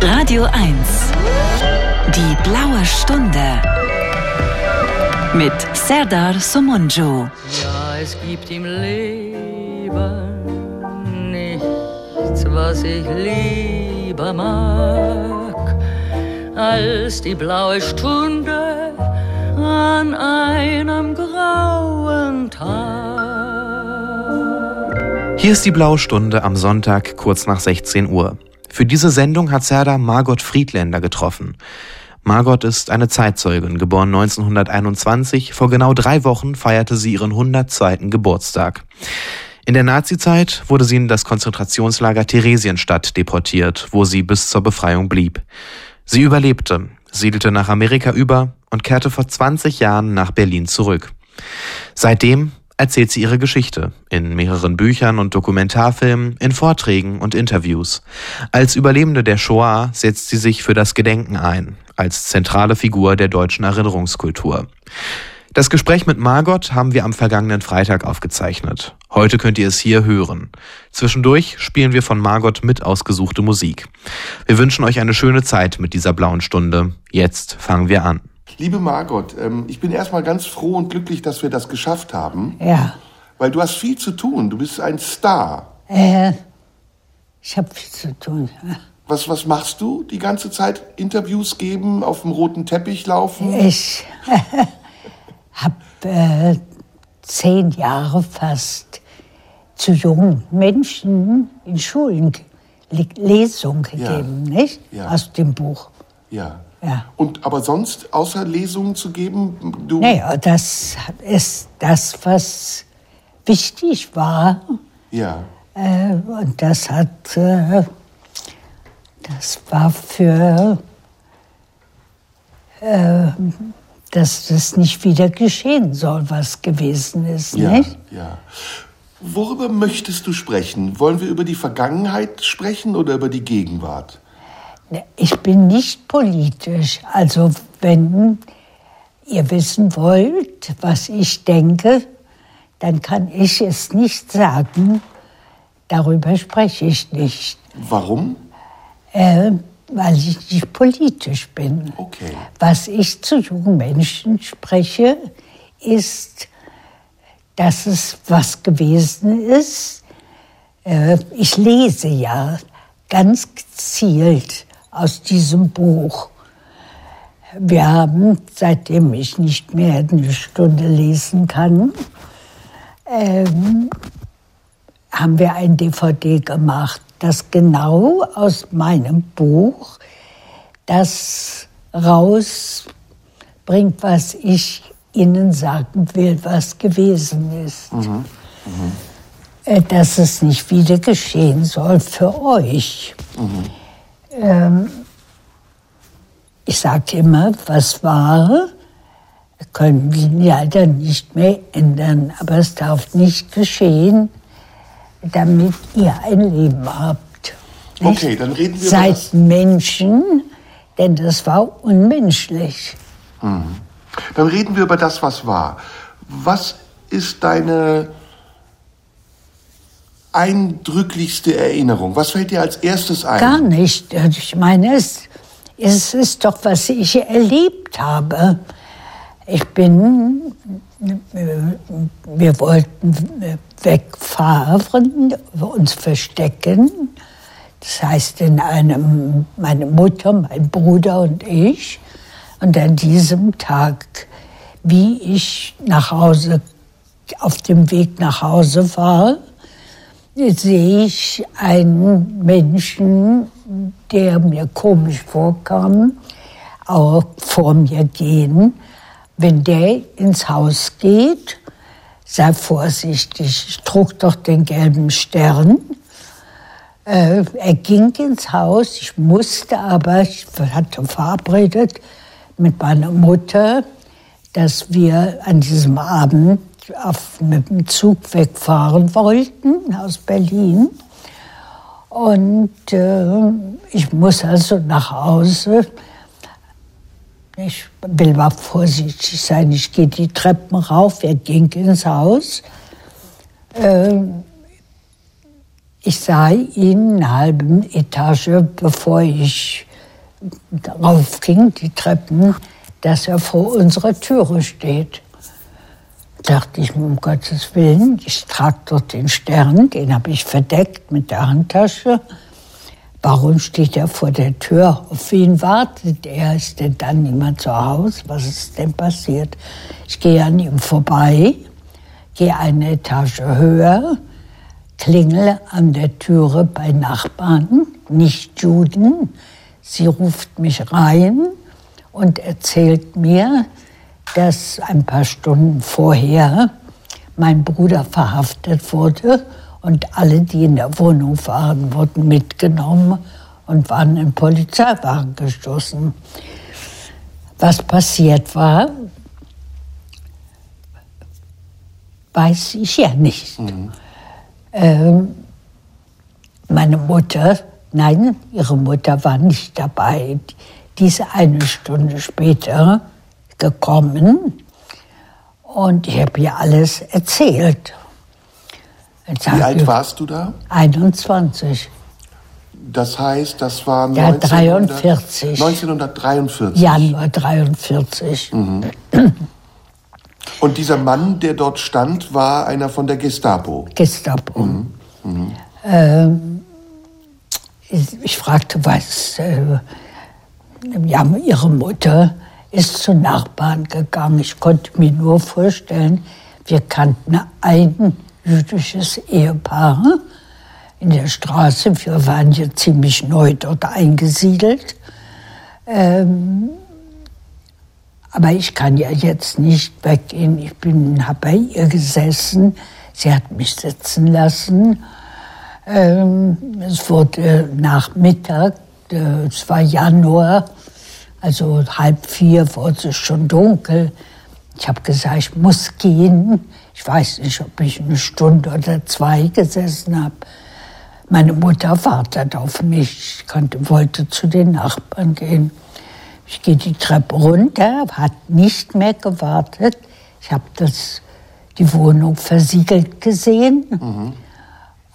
Radio 1. Die blaue Stunde. Mit Serdar Somunjo. Ja, es gibt im Leben nichts, was ich lieber mag, als die blaue Stunde an einem grauen Tag. Hier ist die blaue Stunde am Sonntag kurz nach 16 Uhr. Für diese Sendung hat Serda Margot Friedländer getroffen. Margot ist eine Zeitzeugin, geboren 1921. Vor genau drei Wochen feierte sie ihren 102. Geburtstag. In der Nazizeit wurde sie in das Konzentrationslager Theresienstadt deportiert, wo sie bis zur Befreiung blieb. Sie überlebte, siedelte nach Amerika über und kehrte vor 20 Jahren nach Berlin zurück. Seitdem erzählt sie ihre Geschichte in mehreren Büchern und Dokumentarfilmen, in Vorträgen und Interviews. Als Überlebende der Shoah setzt sie sich für das Gedenken ein, als zentrale Figur der deutschen Erinnerungskultur. Das Gespräch mit Margot haben wir am vergangenen Freitag aufgezeichnet. Heute könnt ihr es hier hören. Zwischendurch spielen wir von Margot mit ausgesuchte Musik. Wir wünschen euch eine schöne Zeit mit dieser blauen Stunde. Jetzt fangen wir an. Liebe Margot, ähm, ich bin erstmal ganz froh und glücklich, dass wir das geschafft haben. Ja. Weil du hast viel zu tun. Du bist ein Star. Äh, ich habe viel zu tun. Was, was machst du die ganze Zeit? Interviews geben, auf dem roten Teppich laufen? Ich habe äh, zehn Jahre fast zu jungen Menschen in Schulen Lesungen gegeben, ja. nicht? Ja. Aus dem Buch. Ja. Ja. Und aber sonst, außer Lesungen zu geben, du. Naja, das ist das, was wichtig war. Ja. Äh, und das hat, äh, das war für, äh, dass das nicht wieder geschehen soll, was gewesen ist, ja, nicht? Ja. Worüber möchtest du sprechen? Wollen wir über die Vergangenheit sprechen oder über die Gegenwart? Ich bin nicht politisch. Also wenn ihr wissen wollt, was ich denke, dann kann ich es nicht sagen. Darüber spreche ich nicht. Warum? Äh, weil ich nicht politisch bin. Okay. Was ich zu jungen Menschen spreche, ist, dass es was gewesen ist. Äh, ich lese ja ganz gezielt aus diesem Buch. Wir haben, seitdem ich nicht mehr eine Stunde lesen kann, ähm, haben wir ein DVD gemacht, das genau aus meinem Buch das rausbringt, was ich Ihnen sagen will, was gewesen ist. Mhm. Mhm. Dass es nicht wieder geschehen soll für euch. Mhm. Ähm, ich sage immer, was war, können wir leider nicht mehr ändern. Aber es darf nicht geschehen, damit ihr ein Leben habt. Nicht? Okay, dann reden wir Seid über Menschen, denn das war unmenschlich. Mhm. Dann reden wir über das, was war. Was ist deine eindrücklichste Erinnerung? Was fällt dir als erstes ein? Gar nicht. Ich meine, es, es ist doch, was ich erlebt habe. Ich bin, wir wollten wegfahren, uns verstecken. Das heißt, in einem, meine Mutter, mein Bruder und ich. Und an diesem Tag, wie ich nach Hause, auf dem Weg nach Hause war, sehe ich einen Menschen, der mir komisch vorkam, auch vor mir gehen. Wenn der ins Haus geht, sei vorsichtig, ich trug doch den gelben Stern. Äh, er ging ins Haus, ich musste aber, ich hatte verabredet mit meiner Mutter, dass wir an diesem Abend auf, mit dem Zug wegfahren wollten aus Berlin. Und äh, ich muss also nach Hause. Ich will mal vorsichtig sein. Ich gehe die Treppen rauf. Er ging ins Haus. Äh, ich sah ihn eine halbe Etage, bevor ich darauf ging, die Treppen, dass er vor unserer Türe steht. Dachte ich, um Gottes Willen, ich trage dort den Stern, den habe ich verdeckt mit der Handtasche. Warum steht er vor der Tür? Auf wen wartet er? Ist denn dann niemand zu Hause? Was ist denn passiert? Ich gehe an ihm vorbei, gehe eine Etage höher, klingel an der Türe bei Nachbarn, nicht Juden. Sie ruft mich rein und erzählt mir, dass ein paar Stunden vorher mein Bruder verhaftet wurde und alle, die in der Wohnung waren, wurden mitgenommen und waren in Polizeiwagen gestoßen. Was passiert war, weiß ich ja nicht. Mhm. Ähm, meine Mutter, nein, ihre Mutter war nicht dabei. Diese eine Stunde später gekommen und ich habe ihr alles erzählt. Wie alt warst du da? 21. Das heißt, das war ja, 1943. 1943. Januar 43. Mhm. Und dieser Mann, der dort stand, war einer von der Gestapo. Gestapo. Mhm. Mhm. Ähm, ich, ich, fragte, was. Äh, ja, ihre Mutter ist zu Nachbarn gegangen. Ich konnte mir nur vorstellen, wir kannten einen jüdisches Ehepaar in der Straße. Wir waren ja ziemlich neu dort eingesiedelt. Ähm, aber ich kann ja jetzt nicht weggehen. Ich habe bei ihr gesessen. Sie hat mich sitzen lassen. Ähm, es wurde Nachmittag, äh, es war Januar, also halb vier wurde es schon dunkel. Ich habe gesagt, ich muss gehen. Ich weiß nicht, ob ich eine Stunde oder zwei gesessen habe. Meine Mutter wartet auf mich. Ich konnte, wollte zu den Nachbarn gehen. Ich gehe die Treppe runter, hat nicht mehr gewartet. Ich habe die Wohnung versiegelt gesehen mhm.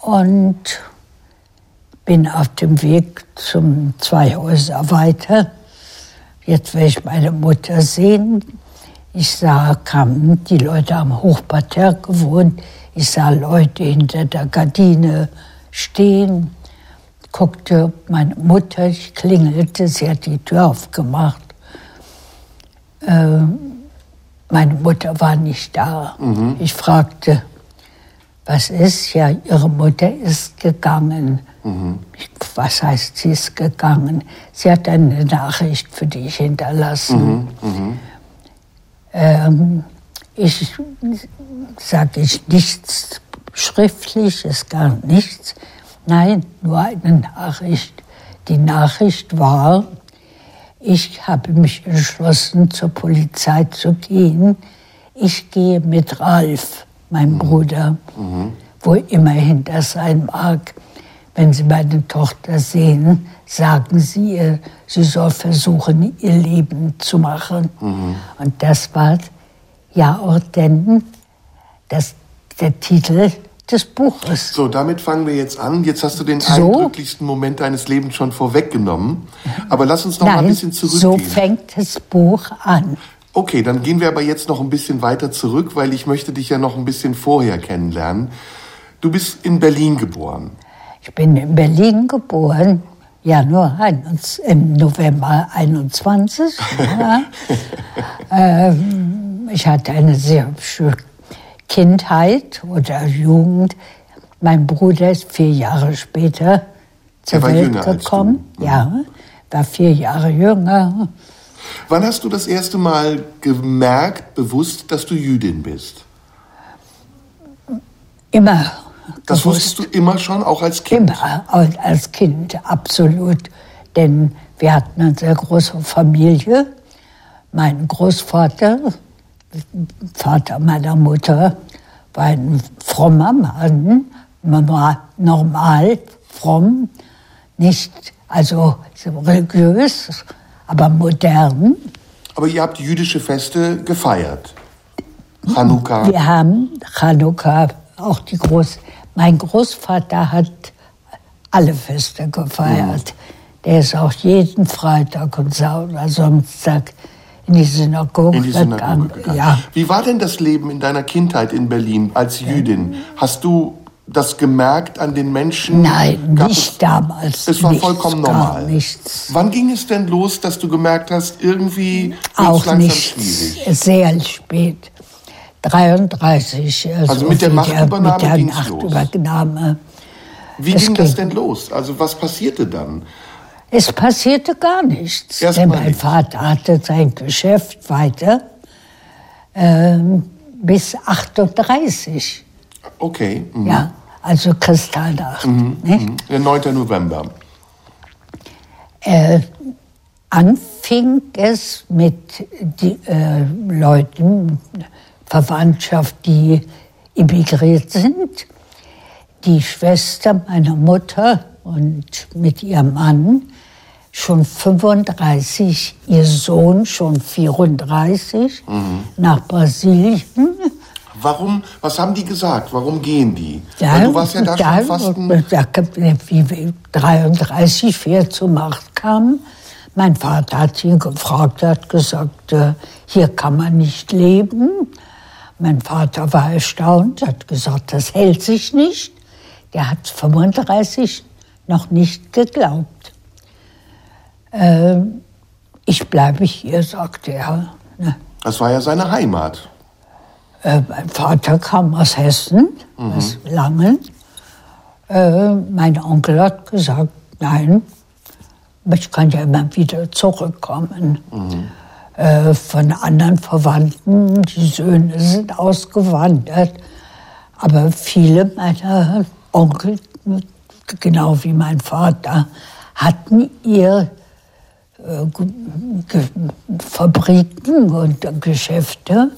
und bin auf dem Weg zum zwei Häuser weiter. Jetzt werde ich meine Mutter sehen. Ich sah, kamen die Leute am Hochparterre gewohnt. Ich sah Leute hinter der Gardine stehen, guckte meine Mutter, ich klingelte, sie hat die Tür aufgemacht. Äh, meine Mutter war nicht da. Mhm. Ich fragte, was ist? Ja, ihre Mutter ist gegangen. Mhm. Was heißt, sie ist gegangen? Sie hat eine Nachricht für dich hinterlassen. Mhm. mhm. Ähm, ich sage ich nichts Schriftliches, gar nichts. Nein, nur eine Nachricht. Die Nachricht war, ich habe mich entschlossen, zur Polizei zu gehen. Ich gehe mit Ralf, meinem mhm. Bruder, mhm. wo immerhin das sein mag. Wenn Sie meine Tochter sehen, sagen Sie ihr, sie soll versuchen, ihr Leben zu machen. Mhm. Und das war ja auch denn das, der Titel des Buches. So, damit fangen wir jetzt an. Jetzt hast du den so? eindrücklichsten Moment deines Lebens schon vorweggenommen. Aber lass uns noch Nein, mal ein bisschen zurückgehen. So fängt das Buch an. Okay, dann gehen wir aber jetzt noch ein bisschen weiter zurück, weil ich möchte dich ja noch ein bisschen vorher kennenlernen. Du bist in Berlin geboren. Ich bin in Berlin geboren, Januar, im November 21. ja. ähm, ich hatte eine sehr schöne Kindheit oder Jugend. Mein Bruder ist vier Jahre später zur Welt gekommen. Ja, war vier Jahre jünger. Wann hast du das erste Mal gemerkt, bewusst, dass du Jüdin bist? Immer. Das gewusst. wusstest du immer schon, auch als Kind? Immer, als Kind, absolut. Denn wir hatten eine sehr große Familie. Mein Großvater, Vater meiner Mutter, war ein frommer Mann, normal, fromm, nicht also religiös, aber modern. Aber ihr habt jüdische Feste gefeiert? Chanukka? Wir haben Chanukka, auch die Groß... Mein Großvater hat alle Feste gefeiert. Mhm. Der ist auch jeden Freitag und Samstag in die Synagoge, in die Synagoge gegangen. Ja. Wie war denn das Leben in deiner Kindheit in Berlin als Jüdin? Hast du das gemerkt an den Menschen? Nein, Gab nicht es, damals. Es war nichts, vollkommen normal. Nichts. Wann ging es denn los, dass du gemerkt hast, irgendwie wird es Auch langsam nicht schwierig? sehr spät. 33. Also mit der Machtübernahme mit der ging's los? Machtübernahme. Wie es ging das denn los? Also was passierte dann? Es passierte gar nichts. Erst denn mein nichts. Vater hatte sein Geschäft weiter ähm, bis 38. Okay. Mhm. Ja, also Kristallnacht. ne? Mhm. Der 9. November. Äh, anfing es mit die, äh, Leuten, Verwandtschaft, die emigriert sind. Die Schwester meiner Mutter und mit ihrem Mann schon 35, ihr Sohn schon 34 nach Brasilien. Warum, was haben die gesagt? Warum gehen die? Ja, Weil du warst ja da schon fast ein... da, wie wir 33 schwer zur Macht kamen. Mein Vater hat ihn gefragt, hat gesagt, äh, hier kann man nicht leben. Mein Vater war erstaunt, hat gesagt, das hält sich nicht. Der hat 35 noch nicht geglaubt. Ähm, ich bleibe hier, sagte er. Ne? Das war ja seine Heimat. Äh, mein Vater kam aus Hessen, aus Langen. Äh, mein Onkel hat gesagt, nein, ich kann ja immer wieder zurückkommen. Äh, von anderen Verwandten, die Söhne sind ausgewandert. Aber viele meiner Onkel, genau wie mein Vater, hatten ihr äh, Fabriken und Geschäfte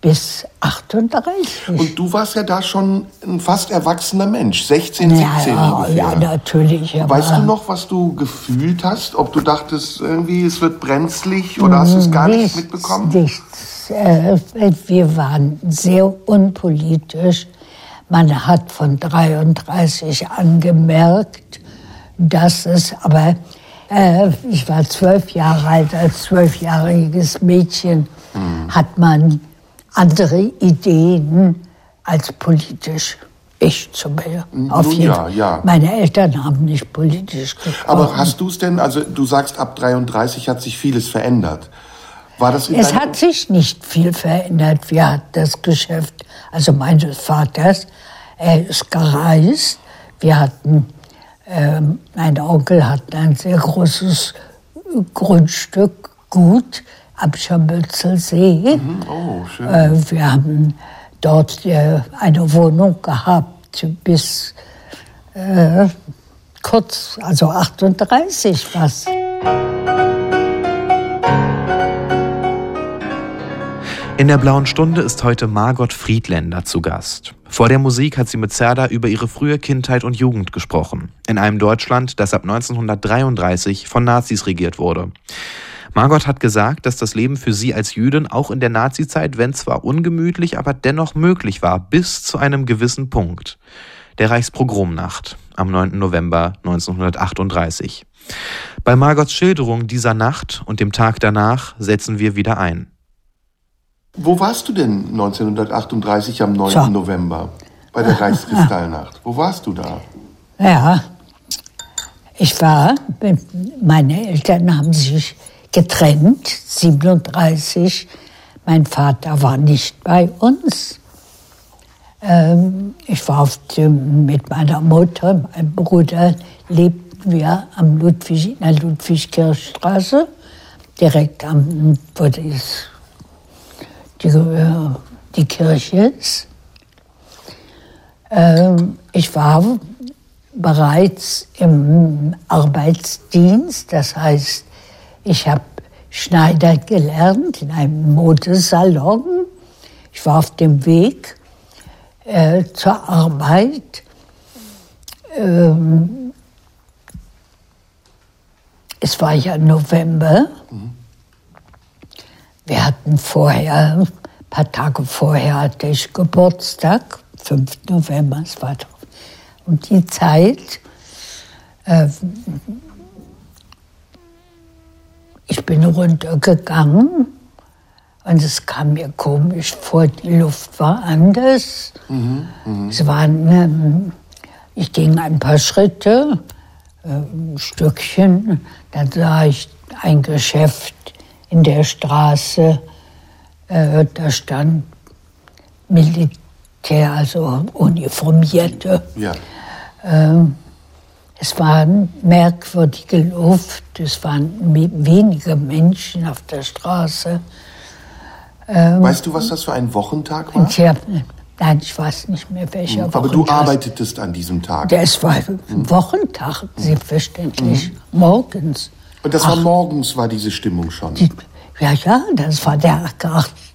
bis 38. Und du warst ja da schon ein fast erwachsener Mensch, 16, 17 ja, ungefähr. ja, natürlich. Weißt du noch, was du gefühlt hast? Ob du dachtest, irgendwie es wird brenzlig oder hast du es gar nicht mitbekommen? Nichts. Äh, wir waren sehr unpolitisch. Man hat von 33 angemerkt, dass es, aber äh, ich war zwölf Jahre alt, als zwölfjähriges Mädchen Mhm. hat man andere Ideen als politisch. Ich zum Beispiel. Auf nun jeden ja, ja. Meine Eltern haben nicht politisch gesprochen. Aber hast du es denn, also du sagst, ab 33 hat sich vieles verändert. War das in Es hat sich nicht viel verändert. Wir hatten das Geschäft, also meines Vaters, er ist gereist. Wir hatten, ähm, mein Onkel hat ein sehr großes Grundstück, Gut am Scharmützelsee. Oh, schön. Äh, wir haben dort äh, eine Wohnung gehabt bis äh, kurz, also 38 was. In der Blauen Stunde ist heute Margot Friedländer zu Gast. Vor der Musik hat sie mit Zerda über ihre frühe Kindheit und Jugend gesprochen. In einem Deutschland, das ab 1933 von Nazis regiert wurde. Margot hat gesagt, dass das Leben für sie als Jüdin auch in der Nazizeit, wenn zwar ungemütlich, aber dennoch möglich war, bis zu einem gewissen Punkt. Der Reichspogromnacht am 9. November 1938. Bei Margots Schilderung dieser Nacht und dem Tag danach setzen wir wieder ein. Wo warst du denn 1938 am 9. So. November? Bei der Reichskristallnacht. Wo warst du da? Ja, ich war, meine Eltern haben sich getrennt, 37. Mein Vater war nicht bei uns. Ähm, ich war dem, mit meiner Mutter, meinem Bruder, lebten wir am Ludwig, in der Ludwigkirchstraße, direkt am, wo das, die, äh, die Kirche ist. Ähm, ich war bereits im Arbeitsdienst, das heißt, ich habe Schneider gelernt in einem Modesalon. Ich war auf dem Weg äh, zur Arbeit. Ähm, es war ja November. Wir hatten vorher, ein paar Tage vorher hatte ich Geburtstag, 5. November, es war doch um die Zeit. Äh, ich bin runtergegangen und es kam mir komisch vor, die Luft war anders. Es waren, ähm, ich ging ein paar Schritte, ein Stückchen, dann sah ich ein Geschäft in der Straße, äh, da stand Militär, also Uniformierte. Ja. Es war merkwürdige Luft, es waren me- wenige Menschen auf der Straße. Weißt du, was das für ein Wochentag war? Hab, nein, ich weiß nicht mehr, welcher Aber du Wochentag. arbeitetest an diesem Tag. Das war ein Wochentag, selbstverständlich, morgens. Und das war morgens, war diese Stimmung schon. Die, ja, ja, das war der,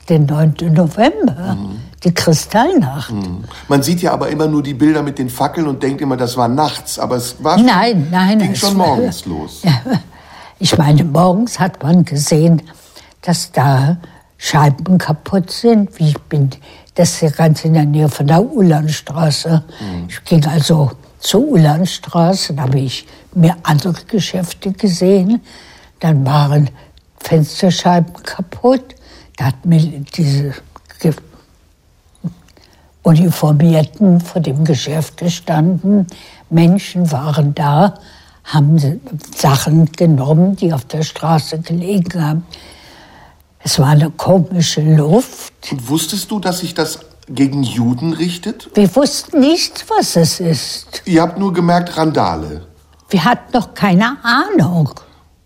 der 9. November, die Kristallnacht. Man sieht ja aber immer nur die Bilder mit den Fackeln und denkt immer, das war nachts. Aber es war schon, Nein, nein, ging schon war- morgens los. Ja, ich meine, morgens hat man gesehen, dass da Scheiben kaputt sind. Wie ich bin, das ist ja ganz in der Nähe von der Ulanstraße. Ich ging also zur Ulanstraße, da habe ich mir andere Geschäfte gesehen. Dann waren Fensterscheiben kaputt. Da hat mir diese Uniformierten vor dem Geschäft gestanden. Menschen waren da, haben Sachen genommen, die auf der Straße gelegen haben. Es war eine komische Luft. Und wusstest du, dass sich das gegen Juden richtet? Wir wussten nicht, was es ist. Ihr habt nur gemerkt, Randale. Wir hatten noch keine Ahnung.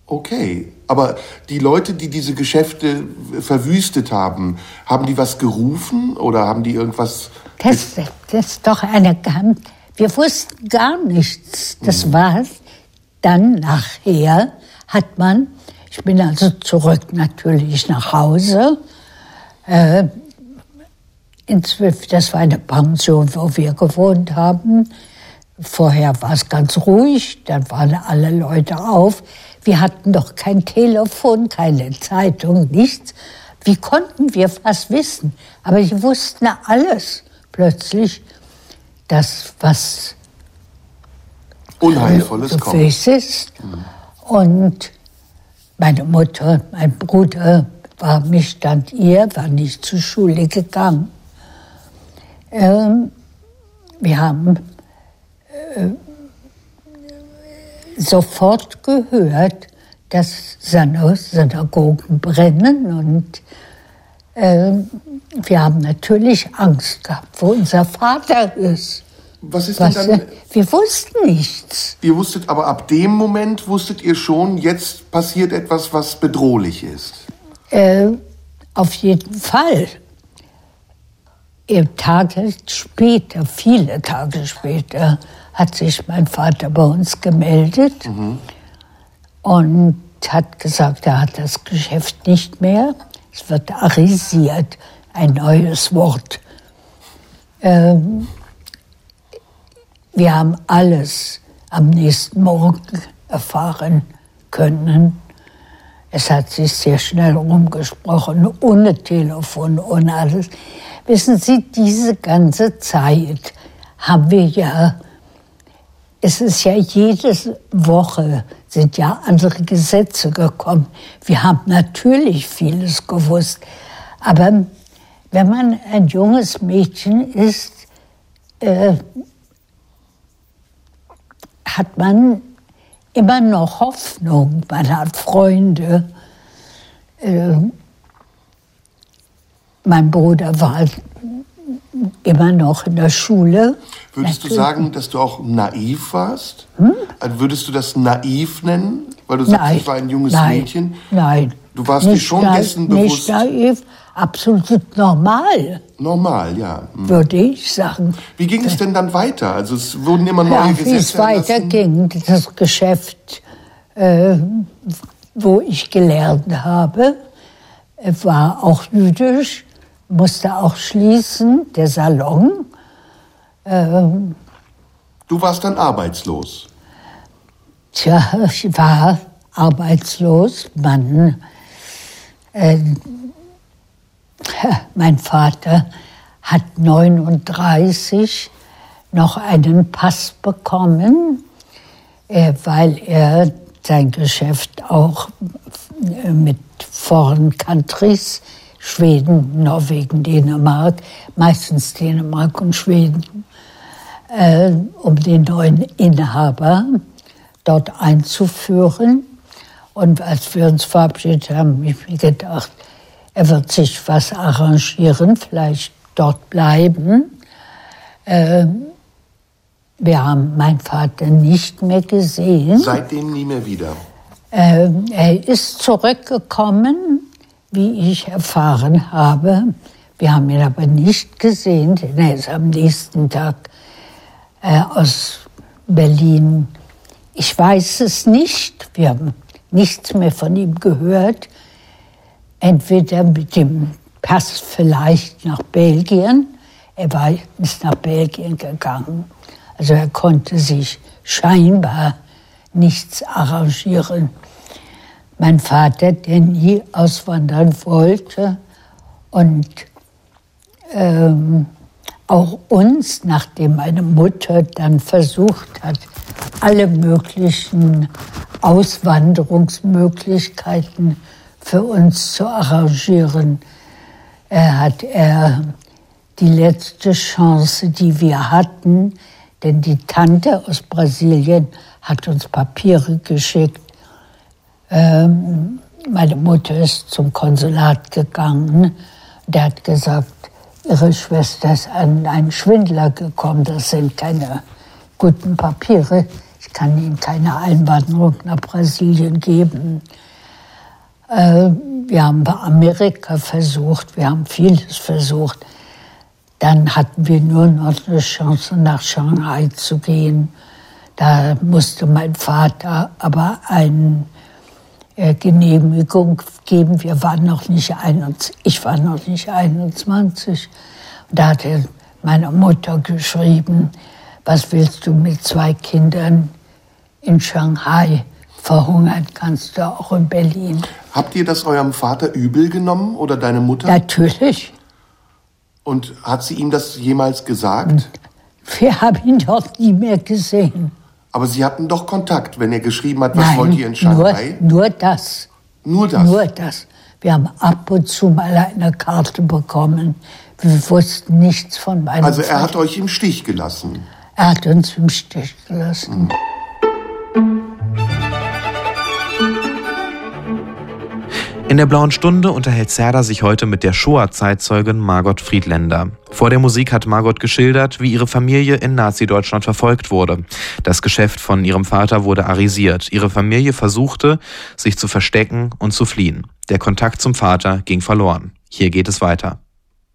Okay. Aber die Leute, die diese Geschäfte verwüstet haben, haben die was gerufen oder haben die irgendwas... Das, das ist doch eine. Wir wussten gar nichts. Das war dann nachher, hat man, ich bin also zurück natürlich nach Hause. Äh, inzwischen, das war eine Pension, wo wir gewohnt haben. Vorher war es ganz ruhig, dann waren alle Leute auf. Wir hatten doch kein Telefon, keine Zeitung, nichts. Wie konnten wir was wissen? Aber die wussten alles plötzlich, dass was Unheilvolles kommt. Ist. Und meine Mutter, mein Bruder war mich stand ihr, war nicht zur Schule gegangen. Ähm, wir haben sofort gehört, dass Syna- Synagogen brennen und äh, wir haben natürlich Angst gehabt, wo unser Vater ist. Was ist Was, denn dann... äh, wir wussten nichts. Ihr wusstet, aber ab dem Moment wusstet ihr schon, jetzt passiert etwas, was bedrohlich ist. Äh, auf jeden Fall. Tage später, viele Tage später, hat sich mein Vater bei uns gemeldet und hat gesagt, er hat das Geschäft nicht mehr. Es wird arisiert, ein neues Wort. Ähm, wir haben alles am nächsten Morgen erfahren können. Es hat sich sehr schnell rumgesprochen, ohne Telefon, ohne alles. Wissen Sie, diese ganze Zeit haben wir ja, es ist ja jede Woche sind ja andere Gesetze gekommen. Wir haben natürlich vieles gewusst, aber wenn man ein junges Mädchen ist, äh, hat man immer noch Hoffnung, man hat Freunde. Äh, mein Bruder war immer noch in der Schule. Würdest du Natürlich. sagen, dass du auch naiv warst? Also würdest du das naiv nennen? Weil du sagst, Nein. ich war ein junges Nein. Mädchen. Nein. Du warst dir schon naiv- dessen bewusst. Nicht naiv, absolut normal, Normal, ja. Hm. würde ich sagen. Wie ging es denn dann weiter? Also es wurden immer neue Ja, wie Gesetze es erlassen. weiterging, das Geschäft, äh, wo ich gelernt habe, war auch jüdisch, musste auch schließen, der Salon. Du warst dann arbeitslos. Tja, ich war arbeitslos. Man, äh, mein Vater hat 39 noch einen Pass bekommen, äh, weil er sein Geschäft auch mit Foreign Countries, Schweden, Norwegen, Dänemark, meistens Dänemark und Schweden, äh, um den neuen Inhaber dort einzuführen. Und als wir uns verabschiedet haben, habe ich mir gedacht, er wird sich was arrangieren, vielleicht dort bleiben. Äh, wir haben meinen Vater nicht mehr gesehen. Seitdem nie mehr wieder. Äh, er ist zurückgekommen, wie ich erfahren habe. Wir haben ihn aber nicht gesehen, denn er ist am nächsten Tag äh, aus Berlin. Ich weiß es nicht. Wir haben nichts mehr von ihm gehört. Entweder mit dem Pass vielleicht nach Belgien. Er war, ist nach Belgien gegangen. Also er konnte sich scheinbar nichts arrangieren. Mein Vater, der nie auswandern wollte und ähm, auch uns, nachdem meine Mutter dann versucht hat, alle möglichen Auswanderungsmöglichkeiten für uns zu arrangieren, er hat er die letzte Chance, die wir hatten, denn die Tante aus Brasilien hat uns Papiere geschickt. Ähm, meine Mutter ist zum Konsulat gegangen. Der hat gesagt, ihre Schwester ist an einen Schwindler gekommen. Das sind keine guten Papiere. Ich kann Ihnen keine Einwanderung nach Brasilien geben. Äh, wir haben bei Amerika versucht, wir haben vieles versucht. Dann hatten wir nur noch eine Chance, nach Shanghai zu gehen. Da musste mein Vater aber eine äh, Genehmigung geben. Wir waren noch nicht 21, ich war noch nicht 21. Und da hat er meiner Mutter geschrieben, was willst du mit zwei Kindern in Shanghai? Verhungern kannst du auch in Berlin. Habt ihr das eurem Vater übel genommen oder deine Mutter? Natürlich. Und hat sie ihm das jemals gesagt? Wir haben ihn doch nie mehr gesehen. Aber sie hatten doch Kontakt, wenn er geschrieben hat, was Nein, wollt ihr in Shanghai? Nur, nur das. Nur das? Nur das. Wir haben ab und zu mal eine Karte bekommen. Wir wussten nichts von meinem Also er hat euch im Stich gelassen. Er hat uns im Stich gelassen. In der Blauen Stunde unterhält Serda sich heute mit der Shoah-Zeitzeugin Margot Friedländer. Vor der Musik hat Margot geschildert, wie ihre Familie in Nazi-Deutschland verfolgt wurde. Das Geschäft von ihrem Vater wurde arisiert. Ihre Familie versuchte, sich zu verstecken und zu fliehen. Der Kontakt zum Vater ging verloren. Hier geht es weiter.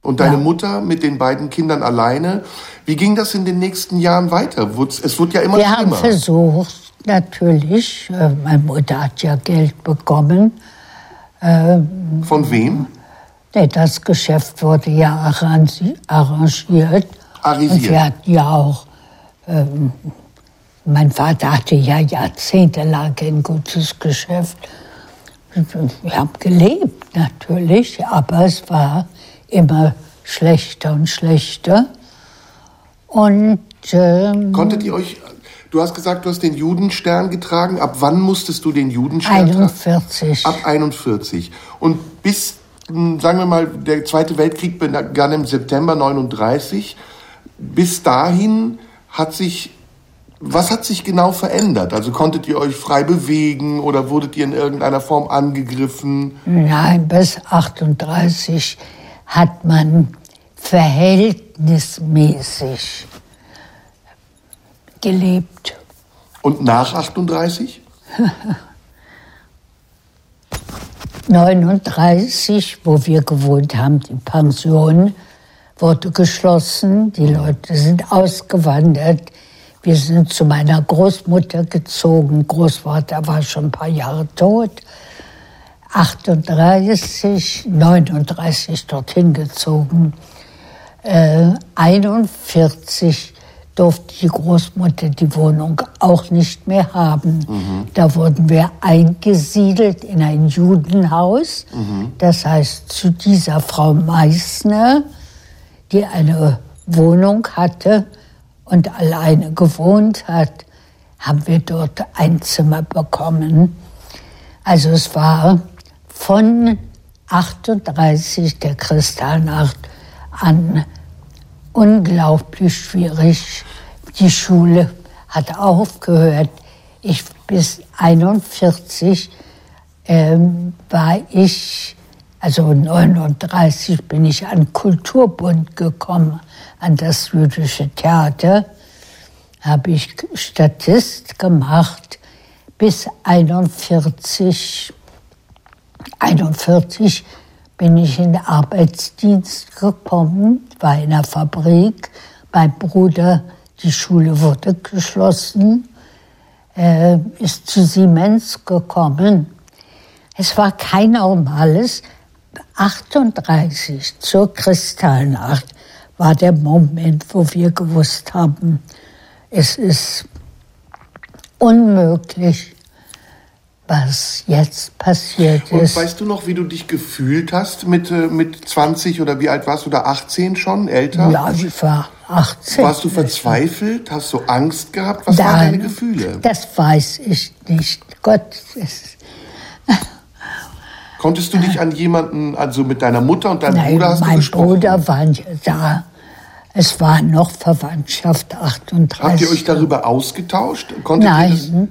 Und deine Ja. Mutter mit den beiden Kindern alleine. Wie ging das in den nächsten Jahren weiter? Es wurde ja immer Wir haben schlimmer. versucht, natürlich, äh, meine Mutter hat ja Geld bekommen. Von wem? Nee, das Geschäft wurde ja arrangi- arrangiert. Arisiert. Und wir hatten ja auch, ähm, mein Vater hatte ja jahrzehntelang ein gutes Geschäft. Wir haben gelebt natürlich, aber es war immer schlechter und schlechter. Und ähm, Konntet ihr euch. Du hast gesagt, du hast den Judenstern getragen. Ab wann musstest du den Judenstern tragen? 41. Ab 41. Und bis, mh, sagen wir mal, der Zweite Weltkrieg begann im September 39. Bis dahin hat sich, was hat sich genau verändert? Also konntet ihr euch frei bewegen oder wurdet ihr in irgendeiner Form angegriffen? Nein, bis 38 hat man verhältnismäßig gelebt. Und nach 38? 39, wo wir gewohnt haben, die Pension wurde geschlossen. Die Leute sind ausgewandert. Wir sind zu meiner Großmutter gezogen. Großvater war schon ein paar Jahre tot. 38, 39 dorthin gezogen. Äh, 41 durfte die Großmutter die Wohnung auch nicht mehr haben. Da wurden wir eingesiedelt in ein Judenhaus. Das heißt, zu dieser Frau Meißner, die eine Wohnung hatte und alleine gewohnt hat, haben wir dort ein Zimmer bekommen. Also es war von 38 der Kristallnacht an unglaublich schwierig. Die Schule hat aufgehört. Ich bis 41 ähm, war ich, also 39 bin ich an Kulturbund gekommen, an das jüdische Theater, habe ich Statist gemacht bis 41. 41 bin ich in den Arbeitsdienst gekommen, war in der Fabrik. Mein Bruder, die Schule wurde geschlossen, äh, ist zu Siemens gekommen. Es war kein normales. 38 zur Kristallnacht war der Moment, wo wir gewusst haben, es ist unmöglich, was jetzt passiert Und ist. weißt du noch, wie du dich gefühlt hast mit, äh, mit 20 oder wie alt warst du da? 18 schon? Älter? Ja, ich war 18. Warst du verzweifelt? Hast du Angst gehabt? Was waren deine Gefühle? Das weiß ich nicht. Gott, es, Konntest du dich an jemanden, also mit deiner Mutter und deinem nein, Bruder hast du mein gesprochen? Bruder war da. Es war noch Verwandtschaft 38. Habt ihr euch darüber ausgetauscht? Konntet Nein,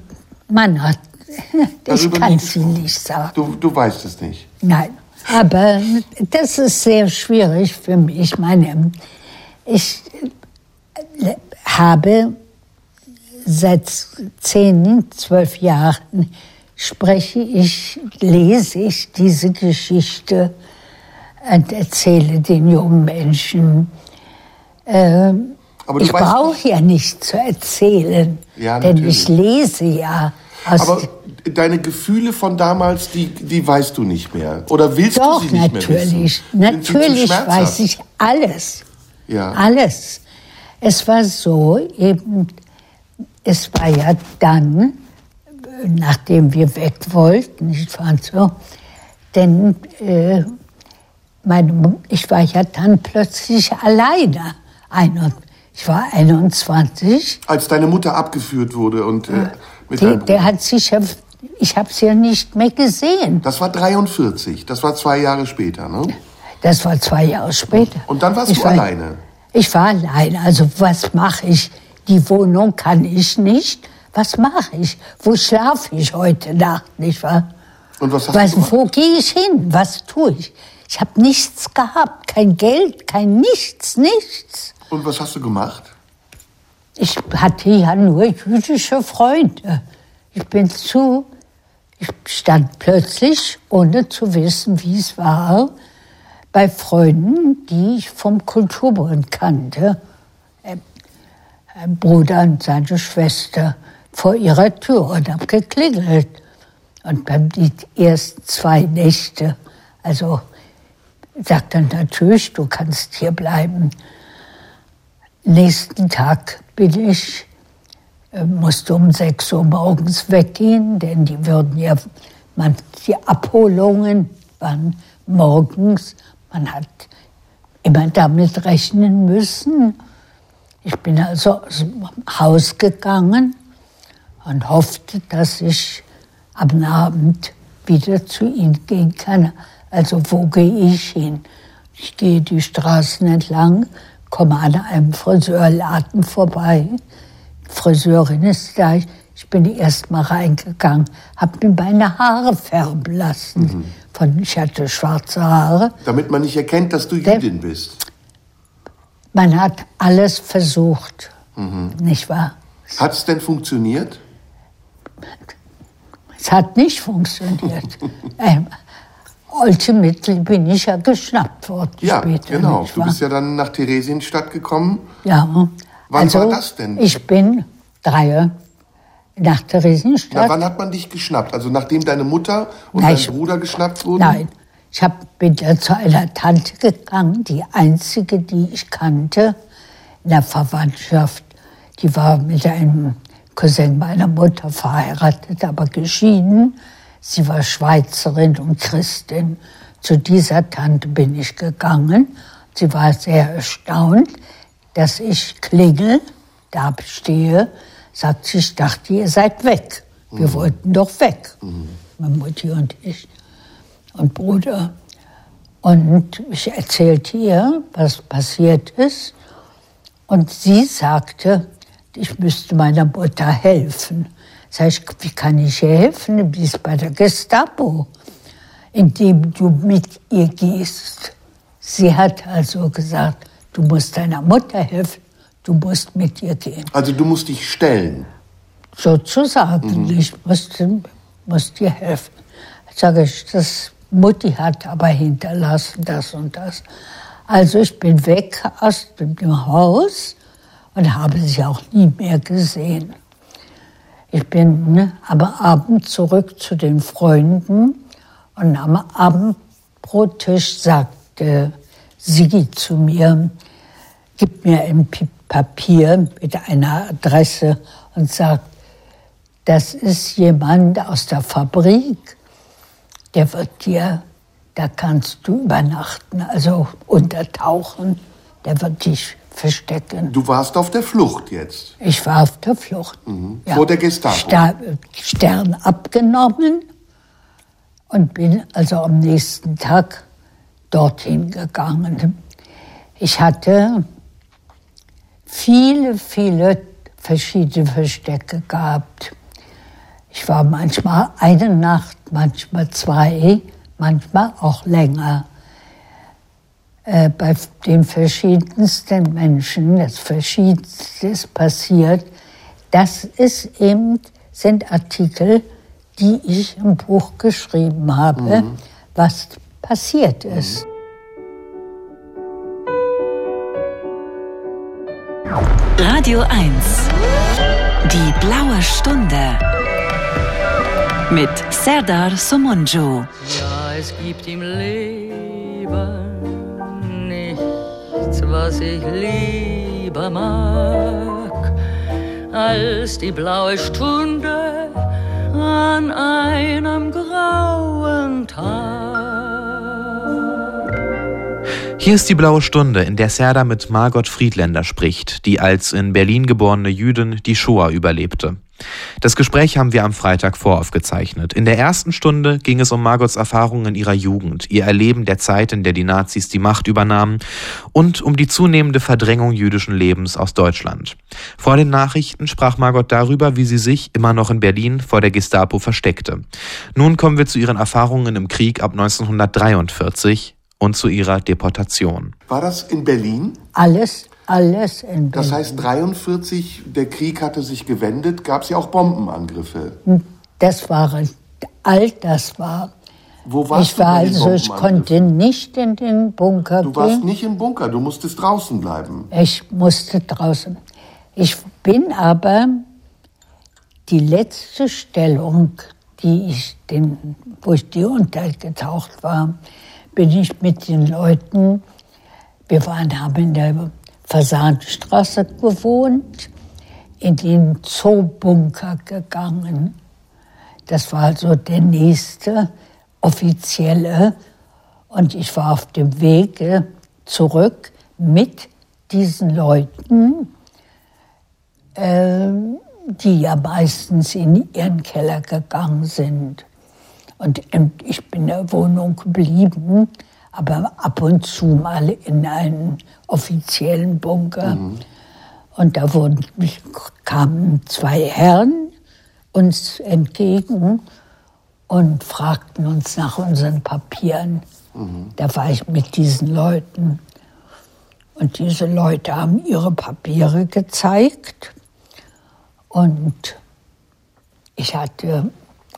man hat. Ich Darüber kann nicht sie nicht sagen. du, du weißt es nicht. Nein, aber das ist sehr schwierig für mich. Ich meine, ich äh, habe seit zehn, zwölf Jahren spreche ich, lese ich diese Geschichte und erzähle den jungen Menschen. Ähm, ich brauche ja nicht zu erzählen, Ja, denn ich lese ja aus Aber deine Gefühle von damals, die, die weißt du nicht mehr. Oder willst Doch, du sie nicht natürlich. mehr wissen? Natürlich schmerzhaft? weiß ich alles. Ja. Alles. Es war so, eben, es war ja dann, nachdem wir weg wollten, nicht wahr so, denn äh, meine, ich war ja dann plötzlich alleine. Ein- Ich war 21. Als deine Mutter abgeführt wurde und äh, Bruder. der hat sich ja, ich habe sie ja nicht mehr gesehen. Das war 43. Das war zwei Jahre später, ne? Das war zwei Jahre später. Und dann warst Ich du war- alleine. Ich war alleine. Also was mache ich? Die Wohnung kann ich nicht. Was mache ich? Wo schlafe ich heute Nacht, nicht wahr? Und was hast Was, du gemacht? wo gehe ich hin? Was tue ich? Ich habe nichts gehabt, kein Geld, kein nichts, nichts. Und was hast du gemacht? Ich hatte ja nur jüdische Freunde. Ich bin zu, ich stand plötzlich, ohne zu wissen, wie es war, bei Freunden, die ich vom Kulturbund kannte. Ein ein Bruder und seine Schwester vor ihrer Tür und habe geklingelt. Und beim die ersten zwei Nächte, also sagt er natürlich, du kannst hier bleiben. Nächsten Tag bin ich, äh, musste um 6 Uhr morgens weggehen, denn die würden ja, man, die Abholungen waren morgens. Man hat immer damit rechnen müssen. Ich bin also aus dem Haus gegangen und hoffte, dass ich am Abend wieder zu ihnen gehen kann. Also wo gehe ich hin? Ich gehe die Straßen entlang, komme an einem Friseurladen vorbei. Die Friseurin ist da. Ich bin erst mal reingegangen, habe mir meine Haare färben lassen. Von, ich hatte schwarze Haare. Damit man nicht erkennt, dass du Jüdin bist. Man hat alles versucht, nicht wahr? Hat es denn funktioniert? Es hat nicht funktioniert. ähm, ultimately bin ich ja geschnappt worden Ja, später. genau. Du bist ja dann nach Theresienstadt gekommen. ja. Wann also, war das denn? Ich bin drei nach Na, Theresienstadt. wann hat man dich geschnappt? Also nachdem deine Mutter und Nein, dein ich- Bruder geschnappt wurden? Nein, ich hab, bin da zu einer Tante gegangen, die einzige, die ich kannte in der Verwandtschaft. Die war mit einem Cousin meiner Mutter verheiratet, aber geschieden. Sie war Schweizerin und Christin. Zu dieser Tante bin ich gegangen. Sie war sehr erstaunt, dass ich klingel, da stehe. Sagt sie, ich dachte, ihr seid weg. Wir wollten doch weg, meine Mutti und ich. und Bruder. Und ich erzählte ihr, was passiert ist. Und sie sagte, ich müsste meiner Mutter helfen. Sag ich, wie kann ich ihr helfen? Die ist bei der Gestapo, indem du mit ihr gehst. Sie hat also gesagt, du musst deiner Mutter helfen, du musst mit ihr gehen. Also du musst dich stellen. Sozusagen, mhm. ich musste, musste ihr helfen. Sage ich, das Mutti hat aber hinterlassen das und das. Also ich bin weg aus dem Haus und habe sie auch nie mehr gesehen. Ich bin ne, aber abends zurück zu den Freunden und am Abendbrottisch sagte sie zu mir, gib mir ein Papier mit einer Adresse und sagt, das ist jemand aus der Fabrik, der wird dir, da kannst du übernachten, also untertauchen, der wird dich verstecken. Du warst auf der Flucht jetzt? Ich war auf der Flucht. Mhm. Ja. Vor der Gestapo? Ster Stern abgenommen und bin also am nächsten Tag dorthin gegangen. Ich hatte viele, viele verschiedene Verstecke gehabt. Ich war manchmal eine Nacht, manchmal zwei, manchmal auch länger. Äh, bei den verschiedensten Menschen, das Verschiedenste ist passiert. Das ist eben, sind Artikel, die ich im Buch geschrieben habe, mhm. was passiert ist. Radio 1. Die blaue Stunde. Mit Serdar Somunjo. Ja, es gibt im Leben was ich lieber mag, als die blaue Stunde an einem grauen Tag. Hier ist die blaue Stunde, in der Serda mit Margot Friedländer spricht, die als in Berlin geborene Jüdin die Shoah überlebte. Das Gespräch haben wir am Freitag voraufgezeichnet. In der ersten Stunde ging es um Margots Erfahrungen in ihrer Jugend, ihr Erleben der Zeit, in der die Nazis die Macht übernahmen und um die zunehmende Verdrängung jüdischen Lebens aus Deutschland. Vor den Nachrichten sprach Margot darüber, wie sie sich immer noch in Berlin vor der Gestapo versteckte. Nun kommen wir zu ihren Erfahrungen im Krieg ab 1943 und zu ihrer Deportation. War das in Berlin? Alles alles in Berlin. Das heißt, 43, der Krieg hatte sich gewendet, gab es ja auch Bombenangriffe. Das war, all das war. Wo warst ich war also, ich konnte nicht in den Bunker gehen. Du warst nicht im Bunker, du musstest draußen bleiben. Ich musste draußen. Ich bin aber die letzte Stellung, die ich den, wo ich die untergetaucht war, bin ich mit den Leuten, wir waren, haben in der Fasanstraße gewohnt, in den Zoobunker gegangen. Das war also der nächste offizielle. Und ich war auf dem Wege zurück mit diesen Leuten, äh, die ja meistens in ihren Keller gegangen sind. Und ich bin in der Wohnung geblieben aber ab und zu mal in einen offiziellen Bunker. Mhm. Und da wurden, kamen zwei Herren uns entgegen und fragten uns nach unseren Papieren. Mhm. Da war ich mit diesen Leuten. Und diese Leute haben ihre Papiere gezeigt. Und ich hatte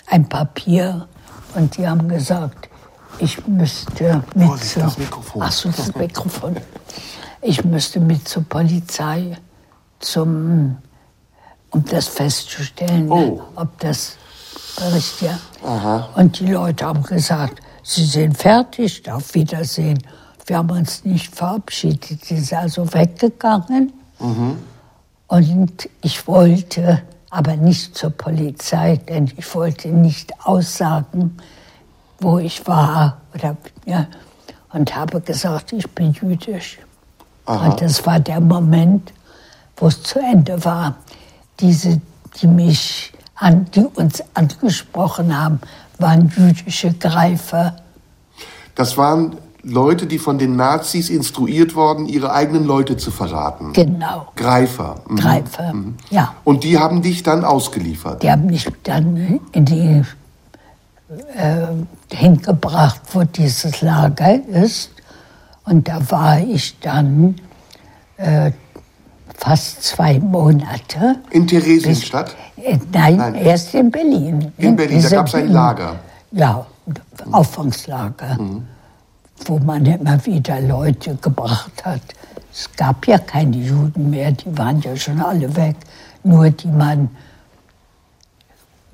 ein Papier und die haben gesagt, ich müsste mit oh, zur, das Mikrofon. Ach so, das Mikrofon. Ich müsste mit zur Polizei, zum, um das festzustellen, oh. ob das richtig ist. Und die Leute haben gesagt, sie sind fertig, auf Wiedersehen. Wir haben uns nicht verabschiedet. Sie sind also weggegangen. Mhm. Und ich wollte aber nicht zur Polizei, denn ich wollte nicht aussagen, wo ich war oder, ja, und habe gesagt, ich bin jüdisch. Aha. Und das war der Moment, wo es zu Ende war. Diese, die mich an, die uns angesprochen haben, waren jüdische Greifer. Das waren Leute, die von den Nazis instruiert worden, ihre eigenen Leute zu verraten. Genau. Greifer. Mhm. Greifer, ja. Und die haben dich dann ausgeliefert. Die haben mich dann in die äh, hingebracht, wo dieses Lager ist. Und da war ich dann äh, fast zwei Monate. In Theresienstadt? Äh, nein, Nein. erst in Berlin. In Berlin, da gab es ein Lager. Ja, Auffangslager, wo man immer wieder Leute gebracht hat. Es gab ja keine Juden mehr, die waren ja schon alle weg. Nur die man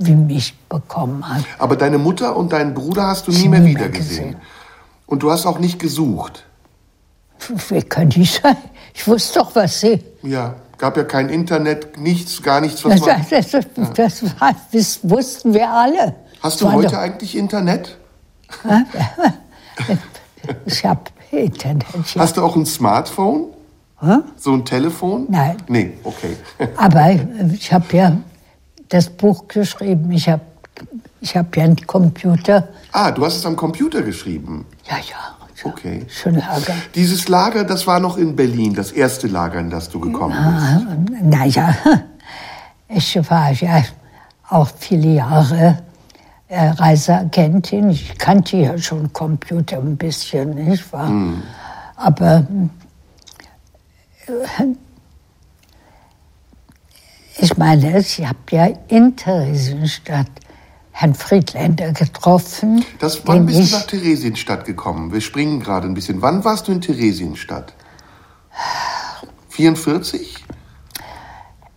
wie mich bekommen hat. Aber deine Mutter und deinen Bruder hast du nie Nie mehr mehr wiedergesehen. gesehen. Und du hast auch nicht gesucht. Wie könnte ich sein? Ich wusste doch, was sie. Ja, gab ja kein Internet, nichts, gar nichts, was Das, man... das, das, das, war- das wussten wir alle. Hast du heute doch- eigentlich Internet? Ich habe Internet. Ja. Hast du auch ein Smartphone? So ein Telefon? Nein. Nee, okay. Aber ich habe ja das Buch geschrieben. Ich habe ich hab ja einen Computer. ah, du hast es am Computer geschrieben. Ja, ja. Okay. Schon lange. Dieses Lager, das war noch in Berlin, das erste Lager, in das du gekommen bist. Naja, ich war ja auch viele Jahre äh, Reiseagentin. Ich kannte ja schon Computer ein bisschen, nicht wahr? Aber äh, ich meine, ich habe ja in Theresienstadt Herrn Friedländer getroffen. Das, wann bist ich, du nach Theresienstadt gekommen? Wir springen gerade ein bisschen. Wann warst du in Theresienstadt? 44?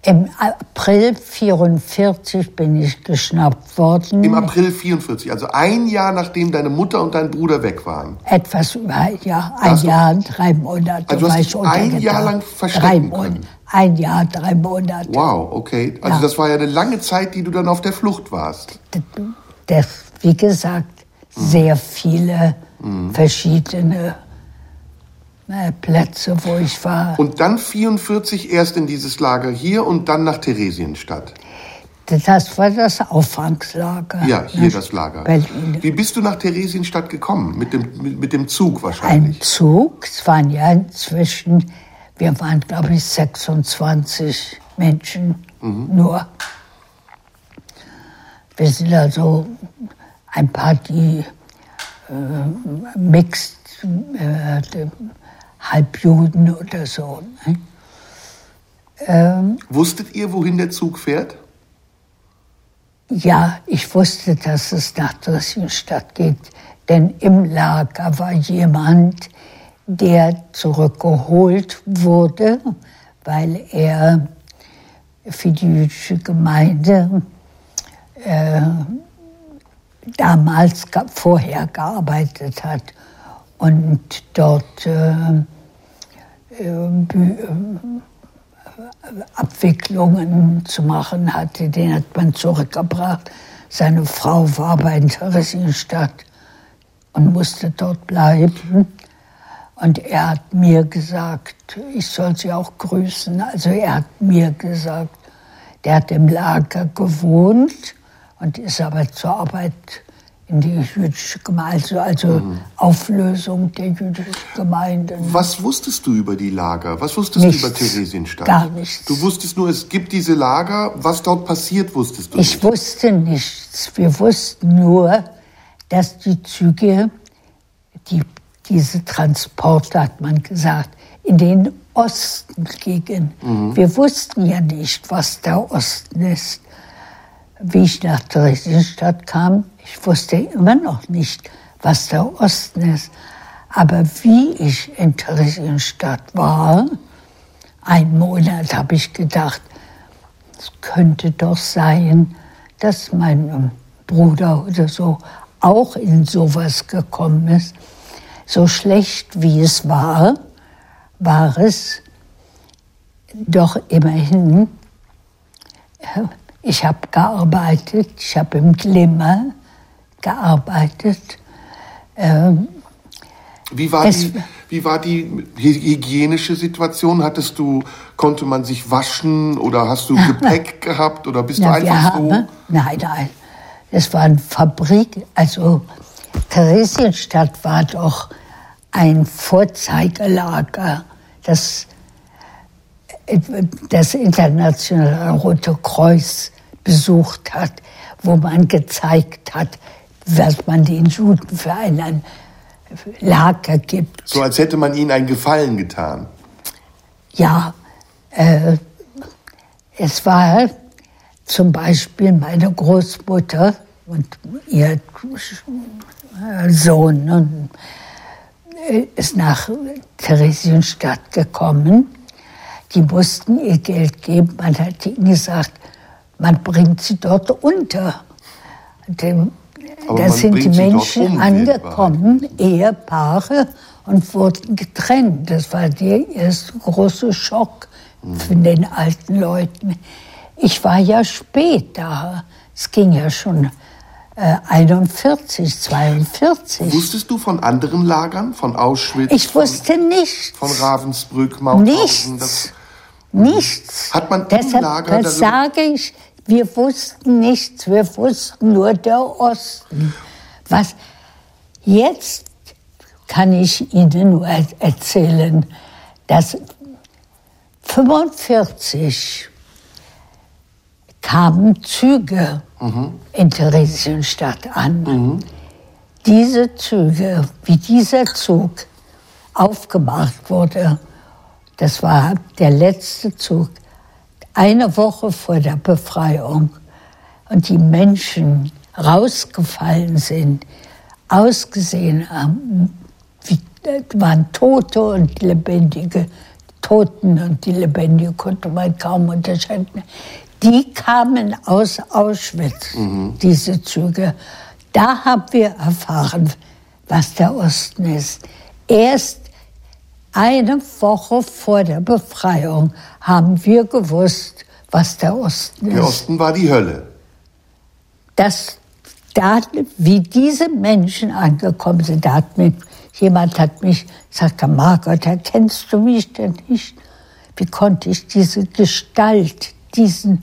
Im April 44 bin ich geschnappt worden. Im April 44, also ein Jahr nachdem deine Mutter und dein Bruder weg waren. Etwas über ein Jahr, ein du- Jahr, drei Monate Also du hast dich ein. Jahr lang drei verstecken Monate. können? Ein Jahr, drei Monate. Wow, okay. Also Ja. das war ja eine lange Zeit, die du dann auf der Flucht warst. Das, wie gesagt, sehr viele Mhm. verschiedene Plätze, wo ich war. Und dann 44 erst in dieses Lager hier und dann nach Theresienstadt. Das war das Auffangslager. Ja, hier das Lager. Berlin. Wie bist du nach Theresienstadt gekommen? Mit dem, mit, mit dem Zug Ein wahrscheinlich. Zug, es waren ja inzwischen, wir waren glaube ich 26 Menschen nur. Wir sind also ein paar, die äh, mixed, äh, Halbjuden oder so. Ne? Wusstet ihr, wohin der Zug fährt? Ja, ich wusste, dass es nach Theresienstadt geht, denn im Lager war jemand, der zurückgeholt wurde, weil er für die jüdische Gemeinde äh, damals vorher gearbeitet hat und dort äh, Abwicklungen zu machen hatte, den hat man zurückgebracht. Seine Frau war aber in Theresienstadt und musste dort bleiben. Und er hat mir gesagt, ich soll sie auch grüßen. Also er hat mir gesagt, der hat im Lager gewohnt und ist aber zur Arbeit in die jüdische Gemeinde, also, also Auflösung der jüdischen Gemeinde. Was wusstest du über die Lager? Was wusstest Nichts. du über Theresienstadt? Gar nichts. Du wusstest nur, es gibt diese Lager. Was dort passiert, wusstest du Ich nicht. wusste nichts. Wir wussten nur, dass die Züge, die, diese Transporte, hat man gesagt, in den Osten gingen. Wir wussten ja nicht, was der Osten ist. Wie ich nach Theresienstadt kam, ich wusste immer noch nicht, was der Osten ist. Aber wie ich in Theresienstadt war, einen Monat habe ich gedacht, es könnte doch sein, dass mein Bruder oder so auch in sowas gekommen ist. So schlecht wie es war, war es doch immerhin. äh, Ich habe gearbeitet, ich habe im Glimmer gearbeitet. Ähm, Wie war, Es- die, wie war die hy- hygienische Situation? Hattest du, konnte man sich waschen oder hast du Gepäck gehabt oder bist Na, du einfach haben, so? Nein, nein. Es war eine Fabrik, also Theresienstadt war doch ein Vorzeigelager, das das Internationale Rote Kreuz besucht hat, wo man gezeigt hat, was man den Juden für einen Lager gibt. So als hätte man ihnen einen Gefallen getan. Ja, äh, es war zum Beispiel meine Großmutter und ihr Sohn und äh, ist nach Theresienstadt gekommen. Die mussten ihr Geld geben. Man hat ihnen gesagt, man bringt sie dort unter. Dem, da sind die Menschen um, angekommen, Ehepaare, und wurden getrennt. Das war der erste große Schock mhm. für den alten Leuten. Ich war ja spät da. Es ging ja schon äh, 41, 42. Wusstest du von anderen Lagern, von Auschwitz? Ich wusste von, nichts. Von Ravensbrück, Mauthausen? Nichts. Nichts. Hat man Deshalb Lager das sage ich, wir wussten nichts, wir wussten nur der Osten. Was jetzt kann ich Ihnen nur erzählen, dass 45 kamen Züge mhm. in Theresienstadt an. Mhm. Diese Züge, wie dieser Zug aufgemacht wurde, das war der letzte Zug, eine Woche vor der Befreiung. Und die Menschen rausgefallen sind, ausgesehen haben, wie, waren Tote und Lebendige. Toten und die Lebendige konnte man kaum unterscheiden. Die kamen aus Auschwitz, mhm. diese Züge. Da haben wir erfahren, was der Osten ist. Erst eine Woche vor der Befreiung haben wir gewusst, was der Osten ist. Der Osten war die Hölle. Das, da, wie diese Menschen angekommen sind, da hat mich, jemand hat mich gesagt, Margot, erkennst du mich denn nicht? Wie konnte ich diese Gestalt, diesen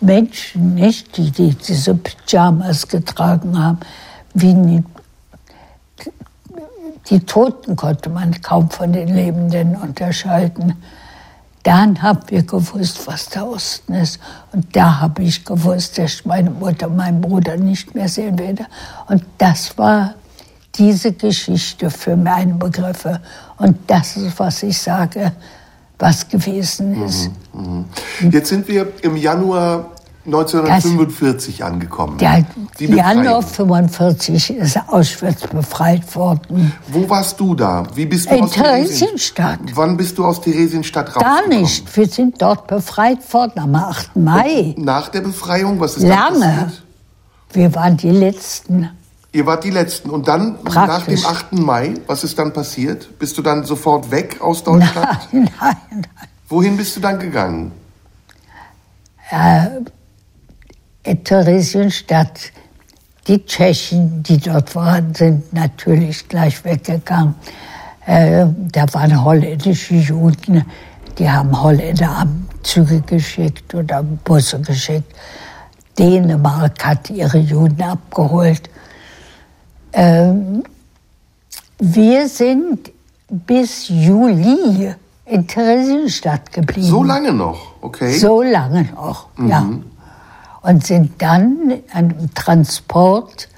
Menschen nicht, die, die diese Pyjamas getragen haben, wie die Toten konnte man kaum von den Lebenden unterscheiden. Dann haben wir gewusst, was der Osten ist. Und da habe ich gewusst, dass ich meine Mutter, meinen Bruder nicht mehr sehen werde. Und das war diese Geschichte für meine Begriffe. Und das ist, was ich sage, was gewesen ist. Mhm, mh. Jetzt sind wir im Januar 1945 das, angekommen. Der Januar 1945 ist Auschwitz befreit worden. Wo warst du da? Wie bist du In aus Theresienstadt. Wann bist du aus Theresienstadt rausgekommen? Gar nicht. Wir sind dort befreit worden am 8. Mai. Und nach der Befreiung, was ist Lange. Wir waren die Letzten. Ihr wart die Letzten. Und dann, Praktisch. nach dem 8. Mai, was ist dann passiert? Bist du dann sofort weg aus Deutschland? Nein, nein, nein. Wohin bist du dann gegangen? Äh, Theresienstadt. Die Tschechen, die dort waren, sind natürlich gleich weggegangen. Äh, da waren holländische Juden, die haben Holländer Züge geschickt oder Busse geschickt. Dänemark hat ihre Juden abgeholt. Ähm, wir sind bis Juli in Theresienstadt geblieben. So lange noch, okay. So lange noch, Mhm. ja. Und sind dann an Transport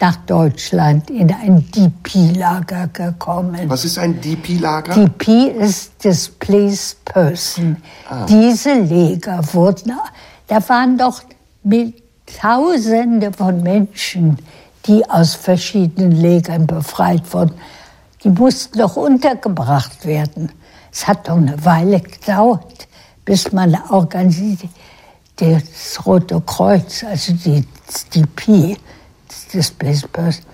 nach Deutschland in ein DP-Lager gekommen. Was ist ein DP-Lager? DP ist Displaced Person. Ah. Diese Lager wurden, da waren doch Tausende von Menschen, die aus verschiedenen Lägern befreit wurden. Die mussten doch untergebracht werden. Es hat doch eine Weile gedauert, bis man organisiert, das Rote Kreuz, also die das Displaced Person,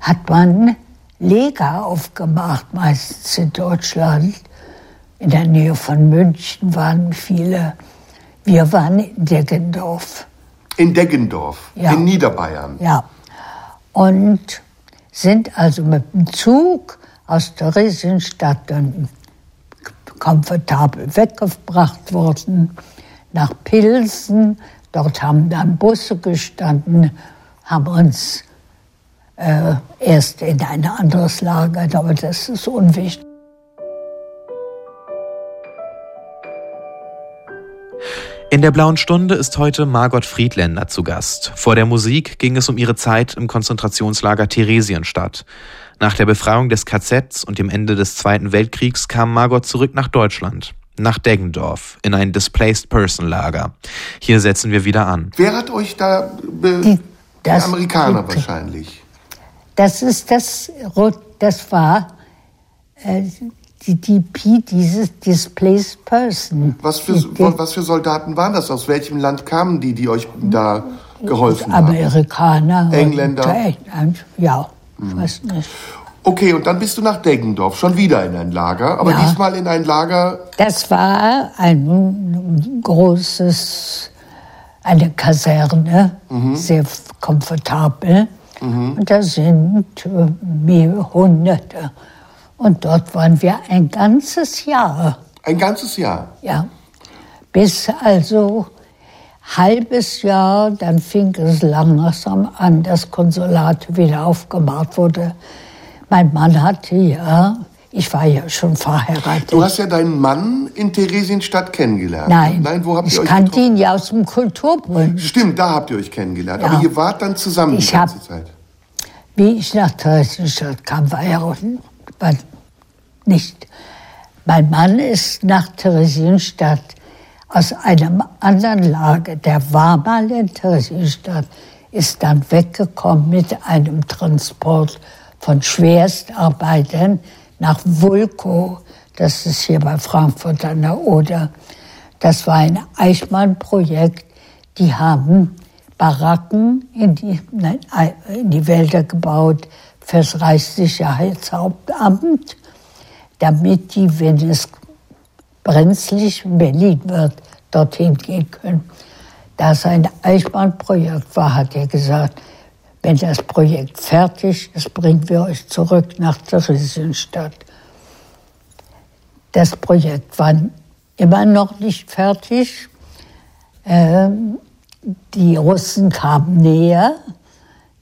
hat man Lega aufgemacht, meistens in Deutschland. In der Nähe von München waren viele. Wir waren in Deggendorf. In Deggendorf, Ja. in Niederbayern. Ja. Und sind also mit dem Zug aus der Theresienstadt dann komfortabel weggebracht worden nach Pilsen. Dort haben dann Busse gestanden, haben uns äh, erst in ein anderes Lager, aber das ist unwichtig. In der Blauen Stunde ist heute Margot Friedländer zu Gast. Vor der Musik ging es um ihre Zeit im Konzentrationslager Theresienstadt. Nach der Befreiung des KZs und dem Ende des Zweiten Weltkriegs kam Margot zurück nach Deutschland, nach Deggendorf, in ein Displaced Person Lager. Hier setzen wir wieder an. Wer hat euch da... Be Die- die das- Amerikaner die- wahrscheinlich. Das ist das, Rot- das war äh, die DP, dieses Displaced Person. Was für, Die- was für Soldaten waren das? Aus welchem Land kamen die, die euch da geholfen haben? Amerikaner. Engländer? Und, ja, ich weiß nicht. Okay, und dann bist du nach Deggendorf, schon wieder in ein Lager, aber Ja. diesmal in ein Lager, Das war ein großes, eine Kaserne, sehr komfortabel. Und da sind äh, mehrere Hunderte. Und dort waren wir ein ganzes Jahr. ein ganzes Jahr. Ja. Bis also halbes Jahr, dann fing es langsam an, das Konsulat wieder aufgemacht wurde. Mein Mann hatte ja, ich war ja schon verheiratet. Du hast ja deinen Mann in Theresienstadt kennengelernt. Nein, Nein, wo habt ich ihr euch kannte getroffen? ihn ja aus dem Kulturbrunnen. Stimmt, da habt ihr euch kennengelernt. Ja. Aber ihr wart dann zusammen Ich die ganze hab- Zeit. Wie ich nach Theresienstadt kam, war er auch nicht. Mein Mann ist nach Theresienstadt aus einem anderen Lager, der war mal in Theresienstadt, ist dann weggekommen mit einem Transport von Schwerstarbeitern nach Vulko. Das ist hier bei Frankfurt an der Oder. Das war ein Eichmann-Projekt. Die haben Baracken in die, in die Wälder gebaut fürs Reichssicherheitshauptamt, damit die, wenn es brenzlig in Berlin wird, dorthin gehen können. Da es ein Eichmann-Projekt war, hat er gesagt, wenn das Projekt fertig ist, bringen wir euch zurück nach Theresienstadt. Das Projekt war immer noch nicht fertig. Ähm, die Russen kamen näher.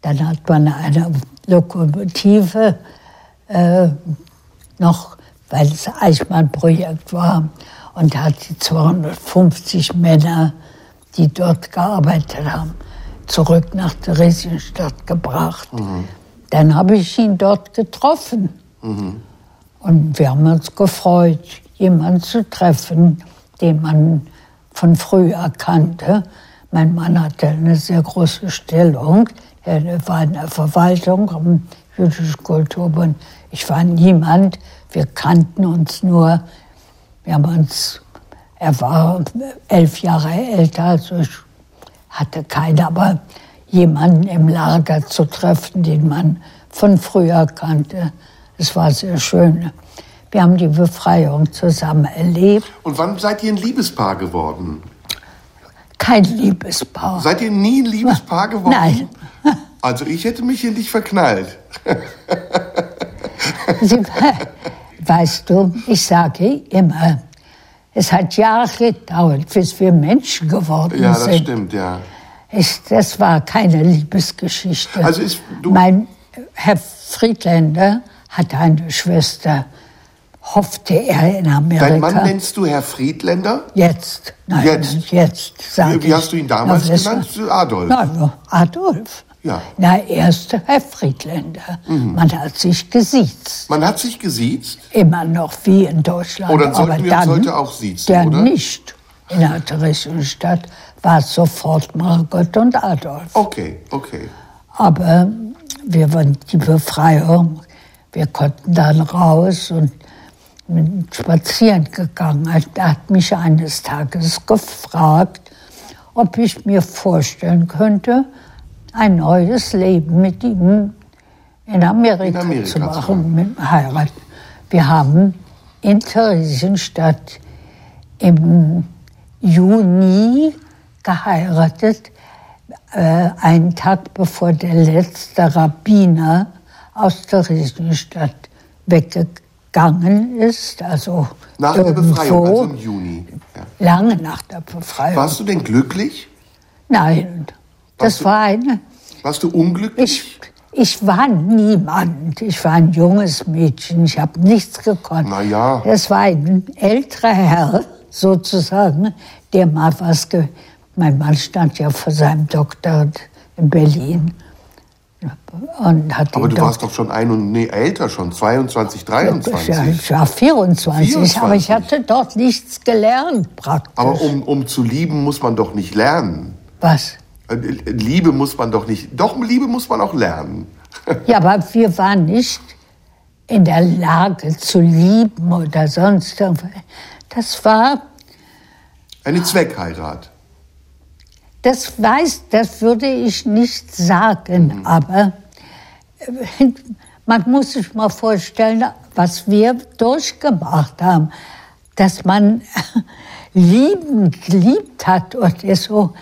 Dann hat man eine Lokomotive äh, noch, weil es Eichmann-Projekt war, und hat die 250 Männer, die dort gearbeitet haben, zurück nach Theresienstadt gebracht. Dann habe ich ihn dort getroffen. Und wir haben uns gefreut, jemanden zu treffen, den man von früher kannte. Mein Mann hatte eine sehr große Stellung. Er war in der Verwaltung am jüdischen Kulturbund. Ich war niemand. Wir kannten uns nur. Wir haben uns, er war elf Jahre älter, also ich hatte keine, aber jemanden im Lager zu treffen, den man von früher kannte. Es war sehr schön. Wir haben die Befreiung zusammen erlebt. Und wann seid ihr ein Liebespaar geworden? Kein Liebespaar. Seid ihr nie ein Liebespaar geworden? Nein. Also ich hätte mich in dich verknallt. Sie, weißt du, ich sage immer, es hat Jahre gedauert, bis wir Menschen geworden Ja, das sind. stimmt, ja. Ich, das war keine Liebesgeschichte. Also ist- du- mein Herr Friedländer hatte eine Schwester, hoffte er in Amerika. Dein Mann nennst du Herr Friedländer? Jetzt. Nein, Jetzt? Jetzt, jetzt sag Wie- wie hast du ihn damals genannt? Adolf? Nein, Adolf. Ja. Na, erst Herr Friedländer. Man hat sich gesiezt. Man hat sich gesiezt? Immer noch wie in Deutschland. Dann sollten Aber wir dann, heute auch siezen, dann oder? nicht. In der Theresienstadt war es sofort Margot und Adolf. Okay, okay. Aber wir waren die Befreiung. Wir konnten dann raus und spazieren gegangen. Er hat mich eines Tages gefragt, ob ich mir vorstellen könnte, ein neues Leben mit ihm in Amerika, In Amerika zu machen, mit dem Heiraten. Wir haben in Theresienstadt im Juni geheiratet, äh, einen Tag bevor der letzte Rabbiner aus Theresienstadt weggegangen ist. Also Nach der irgendwo, Befreiung, also im Juni. Ja. Lange nach der Befreiung. Warst du denn glücklich? Nein, Warst das du- war eine. Warst du unglücklich? Ich, Ich war niemand. Ich war ein junges Mädchen. Ich habe nichts gekonnt. Na ja. Das war ein älterer Herr, sozusagen, der mal was. Ge mein Mann stand ja vor seinem Doktor in Berlin. Aber du warst Doktor- doch schon ein und nee, älter schon, 22, 23. Ja, ich war 24, 24. aber ich hatte dort nichts gelernt praktisch. Aber um, um zu lieben, muss man doch nicht lernen. Was? Liebe muss man doch nicht. Doch, Liebe muss man auch lernen. Ja, aber wir waren nicht in der Lage zu lieben oder sonst irgendwas. Das war, Eine Zweckheirat. das weiß, das würde ich nicht sagen, aber äh, man muss sich mal vorstellen, was wir durchgemacht haben, dass man lieben geliebt hat und so.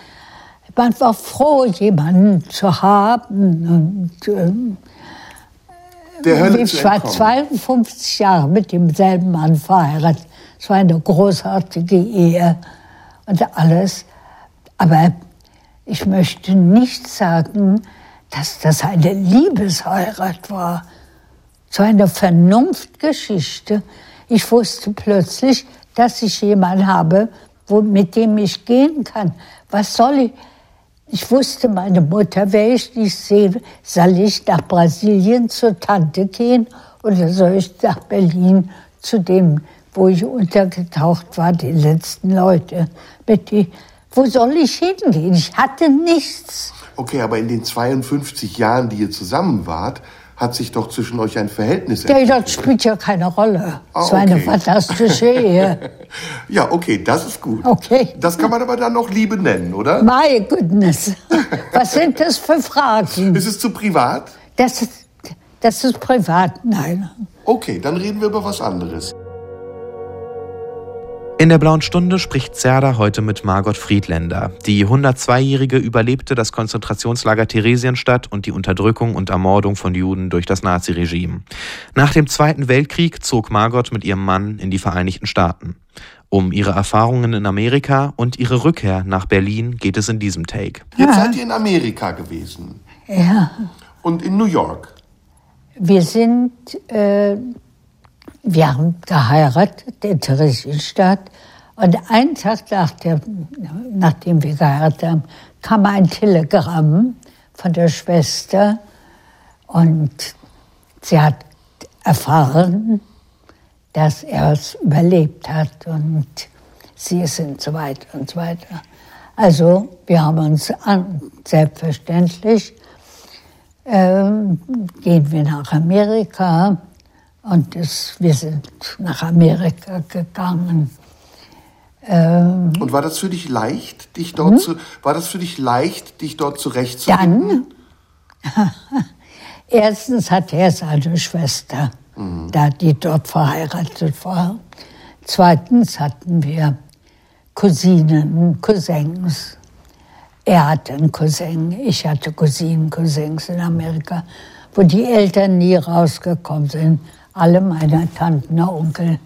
Man war froh, jemanden zu haben und ähm, Ich war entkommen. 52 Jahre mit demselben Mann verheiratet. Es war eine großartige Ehe und alles. Aber ich möchte nicht sagen, dass das eine Liebesheirat war. So eine Vernunftgeschichte. Ich wusste plötzlich, dass ich jemanden habe, wo, mit dem ich gehen kann. Was soll ich? Ich wusste, meine Mutter, wer ich nicht sehe, soll ich nach Brasilien zur Tante gehen oder soll ich nach Berlin zu dem, wo ich untergetaucht war, die letzten Leute. Mit die, wo soll ich hingehen? Ich hatte nichts. Okay, aber in den 52 Jahren, die ihr zusammen wart, hat sich doch zwischen euch ein Verhältnis entwickelt. das spielt ja keine Rolle. Ah, Es war eine fantastische Ehe. Ja, okay, das ist gut. Okay. Das kann man aber dann noch Liebe nennen, oder? My goodness. Was sind das für Fragen? Ist es zu privat? Das ist, das ist privat. Nein. Okay, dann reden wir über was anderes. In der Blauen Stunde spricht Zerda heute mit Margot Friedländer. Die 102-Jährige überlebte das Konzentrationslager Theresienstadt und die Unterdrückung und Ermordung von Juden durch das Naziregime. Nach dem Zweiten Weltkrieg zog Margot mit ihrem Mann in die Vereinigten Staaten. Um ihre Erfahrungen in Amerika und ihre Rückkehr nach Berlin geht es in diesem Take. Jetzt seid ihr in Amerika gewesen Ja. und in New York. Wir sind, äh, wir haben geheiratet in Theresienstadt. Und einen Tag nach der, nachdem wir geheiratet haben, kam ein Telegramm von der Schwester. Und sie hat erfahren, dass er es überlebt hat und sie sind so weiter und so weiter. Also wir haben uns an, selbstverständlich ähm, gehen wir nach Amerika und es, wir sind nach Amerika gegangen. Ähm, Und war das für dich leicht, dich dort zu, war das für dich leicht, dich dort zurechtzufinden? dann, erstens hat er seine Schwester, da die dort verheiratet war. Zweitens hatten wir Cousinen, Cousins. Er hatte einen Cousin, ich hatte Cousinen, Cousins in Amerika, wo die Eltern nie rausgekommen sind. Alle meine Tanten und Onkel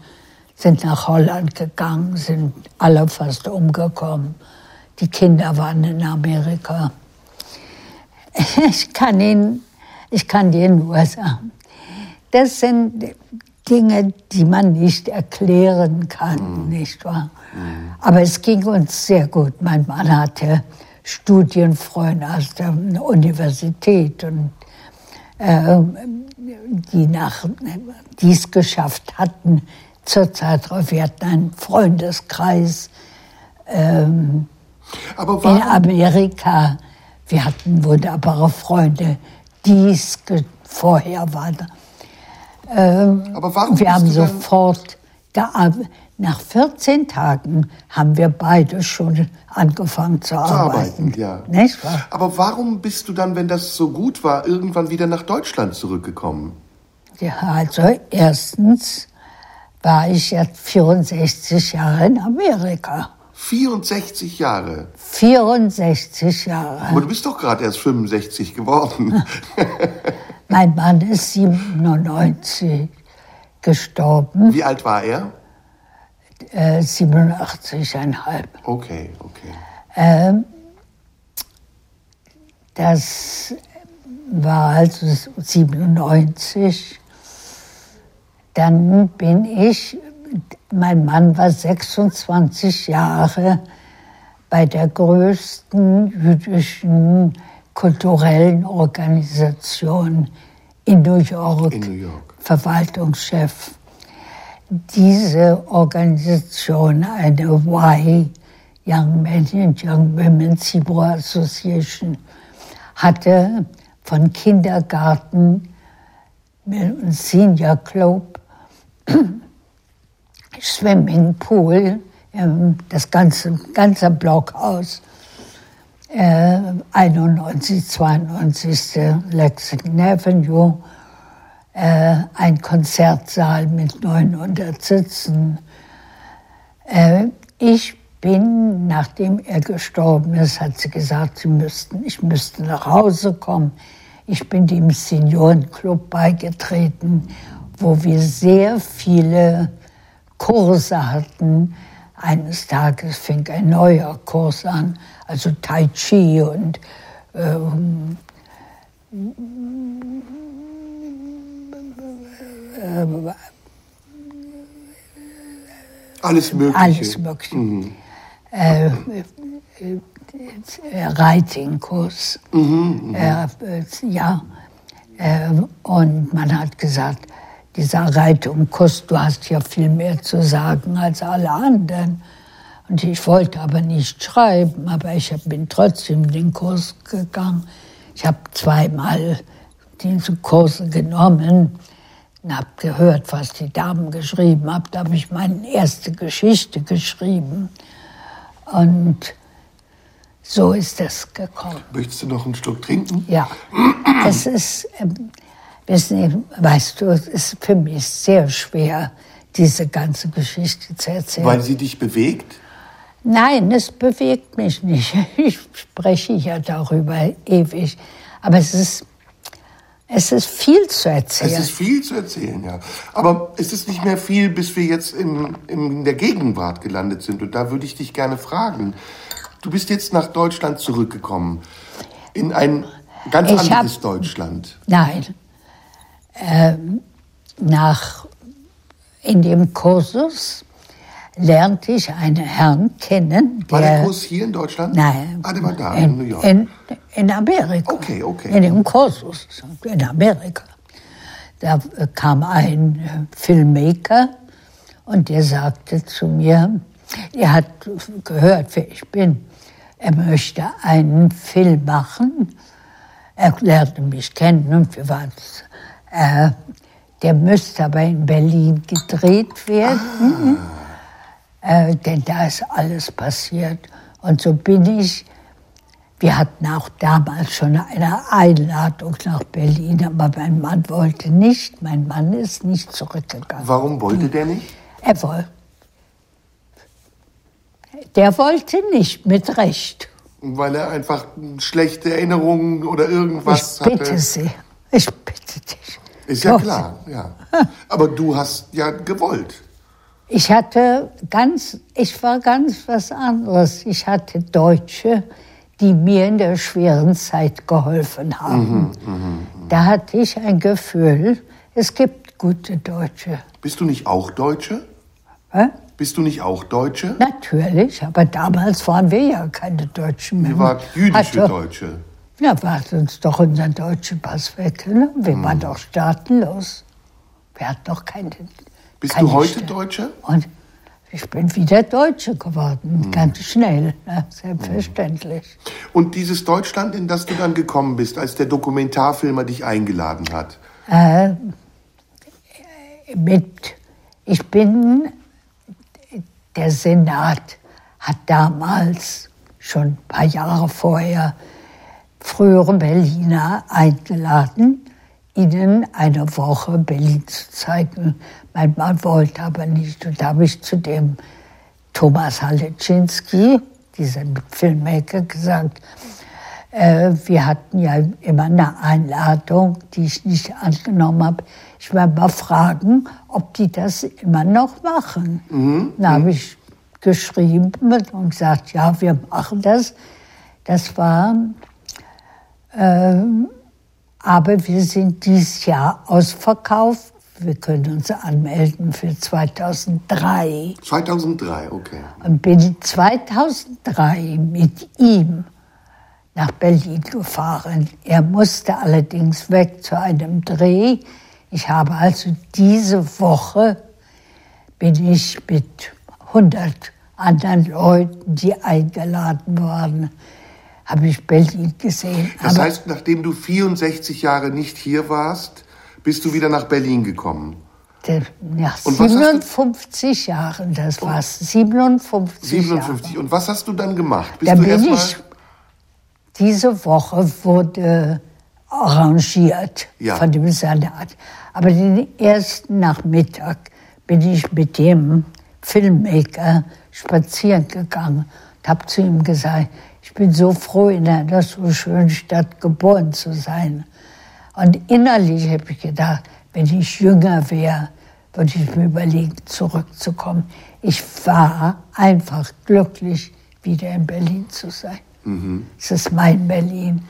sind nach Holland gegangen, sind alle fast umgekommen. Die Kinder waren in Amerika. Ich kann Ihnen, ich kann dir nur sagen, das sind Dinge, die man nicht erklären kann, nicht wahr? Aber es ging uns sehr gut. Mein Mann hatte Studienfreunde aus der Universität und die nach dies geschafft hatten zur Zeit drauf. Wir hatten einen Freundeskreis ähm, Aber in Amerika. Wir hatten wunderbare Freunde, die es vorher waren. aber warum Wir haben sofort gearbeitet. Nach 14 Tagen haben wir beide schon angefangen zu, zu arbeiten. arbeiten? Ja. Nicht wahr? Aber warum bist du dann, wenn das so gut war, irgendwann wieder nach Deutschland zurückgekommen? Ja, also erstens war ich jetzt 64 Jahre in Amerika. 64 Jahre. 64 Jahre. Aber du bist doch gerade erst 65 geworden. Mein Mann ist 97 gestorben, Wie alt war er? äh, 87,5. Okay, okay. Das war also 97. Dann bin ich, mein Mann war 26 Jahre bei der größten jüdischen kulturellen Organisation in New York, In New York. Verwaltungschef. Diese Organisation, eine Y, Young Men and Young Women Hebrew Association, hatte von Kindergarten Senior Club, Swimmingpool, ähm, das ganze, ganze Blockhaus, äh, 91, 92. Lexington Avenue, äh, ein Konzertsaal mit 900 Sitzen. Äh, ich bin, nachdem er gestorben ist, hat sie gesagt, sie müssten, ich müsste nach Hause kommen. Ich bin dem Seniorenclub beigetreten, wo wir sehr viele Kurse hatten. Eines Tages fing ein neuer Kurs an, also Tai Chi und ähm, Alles Mögliche. alles Mögliche. Äh, äh, äh, Reitingkurs. Äh, äh, ja. Äh, und man hat gesagt, dieser Reitungskurs, du hast ja viel mehr zu sagen als alle anderen. Und ich wollte aber nicht schreiben, aber ich bin trotzdem den Kurs gegangen. Ich habe zweimal diese Kurse genommen und habe gehört, was die Damen geschrieben haben. Da habe ich meine erste Geschichte geschrieben. Und so ist das gekommen. Möchtest du noch einen Schluck trinken? Ja, es ist, ähm, wissen weißt du, es ist für mich sehr schwer, diese ganze Geschichte zu erzählen. Weil sie dich bewegt? Nein, es bewegt mich nicht. Ich spreche ja darüber ewig. Aber es ist, es ist viel zu Es erzählen. ist viel zu erzählen, ja. Aber es ist nicht mehr viel, bis wir jetzt in, in der Gegenwart gelandet sind. Und da würde ich dich gerne fragen. Du bist jetzt nach Deutschland zurückgekommen. In ein ganz Ich hab- anderes Deutschland. Nein. Ähm, nach, in dem Kursus lernte ich einen Herrn kennen, War der der Kurs hier in Deutschland? Nein. Ah, der war da, in, New York. In, in Amerika. Okay, okay. In dem Kursus in Amerika. Da kam ein äh, Filmmaker und der sagte zu mir, er hat gehört, wer ich bin. Er möchte einen Film machen. Er lernte mich kennen und wir waren. Äh, der müsste aber in Berlin gedreht werden äh, denn da ist alles passiert. Und so bin ich, wir hatten auch damals schon eine Einladung nach Berlin, aber mein Mann wollte nicht, mein Mann ist nicht zurückgegangen. Warum wollte der nicht? Er wollte. Der wollte nicht, mit Recht. Weil er einfach schlechte Erinnerungen oder irgendwas ich bitte hatte. Sie, ich bitte dich. Ist ja klar, ja. Aber du hast ja gewollt. Ich hatte ganz, ich war ganz was anderes. Ich hatte Deutsche, die mir in der schweren Zeit geholfen haben. Da hatte ich ein Gefühl, es gibt gute Deutsche. Bist du nicht auch Deutsche? Hä? Bist du nicht auch Deutsche? Natürlich, aber damals waren wir ja keine Deutschen mehr. Ihr wart jüdische Hatte- Deutsche. Ja, war uns doch unser deutscher Pass weg. Ne? Wir Hm. waren doch staatenlos. Wir hatten doch keine. Bist du heute Staat- Deutsche? Und ich bin wieder Deutsche geworden, Hm. ganz schnell, ne? selbstverständlich. Und dieses Deutschland, in das du dann gekommen bist, als der Dokumentarfilmer dich eingeladen hat. Mit, ich bin, der Senat hat damals, schon ein paar Jahre vorher, frühere Berliner eingeladen, ihnen eine Woche Berlin zu zeigen. Mein Mann wollte aber nicht. Und da habe ich zu dem Thomas Haleczynski, diesem Filmmaker, gesagt, äh, wir hatten ja immer eine Einladung, die ich nicht angenommen habe. Ich werde mal fragen, ob die das immer noch machen. Dann habe ich geschrieben und gesagt, ja, wir machen das. Das war äh, Aber wir sind dieses Jahr ausverkauft. Wir können uns anmelden für 2003. 2003, okay. Und bin 2003 mit ihm nach Berlin gefahren. Er musste allerdings weg zu einem Dreh. Ich habe also diese Woche bin ich mit 100 anderen Leuten, die eingeladen waren, habe ich Berlin gesehen. Das Aber heißt, nachdem du 64 Jahre nicht hier warst, bist du wieder nach Berlin gekommen. du- 57 Jahren, das war's, 57, 57. Jahre. Und was hast du dann gemacht? Bist Da du bin ich, diese Woche wurde arrangiert Ja. von dem Senat. Aber den ersten Nachmittag bin ich mit dem Filmmaker spazieren gegangen und habe zu ihm gesagt, ich bin so froh, in einer so schönen Stadt geboren zu sein. Und innerlich habe ich gedacht, wenn ich jünger wäre, würde ich mir überlegen, zurückzukommen. Ich war einfach glücklich, wieder in Berlin zu sein. Es ist mein Berlin.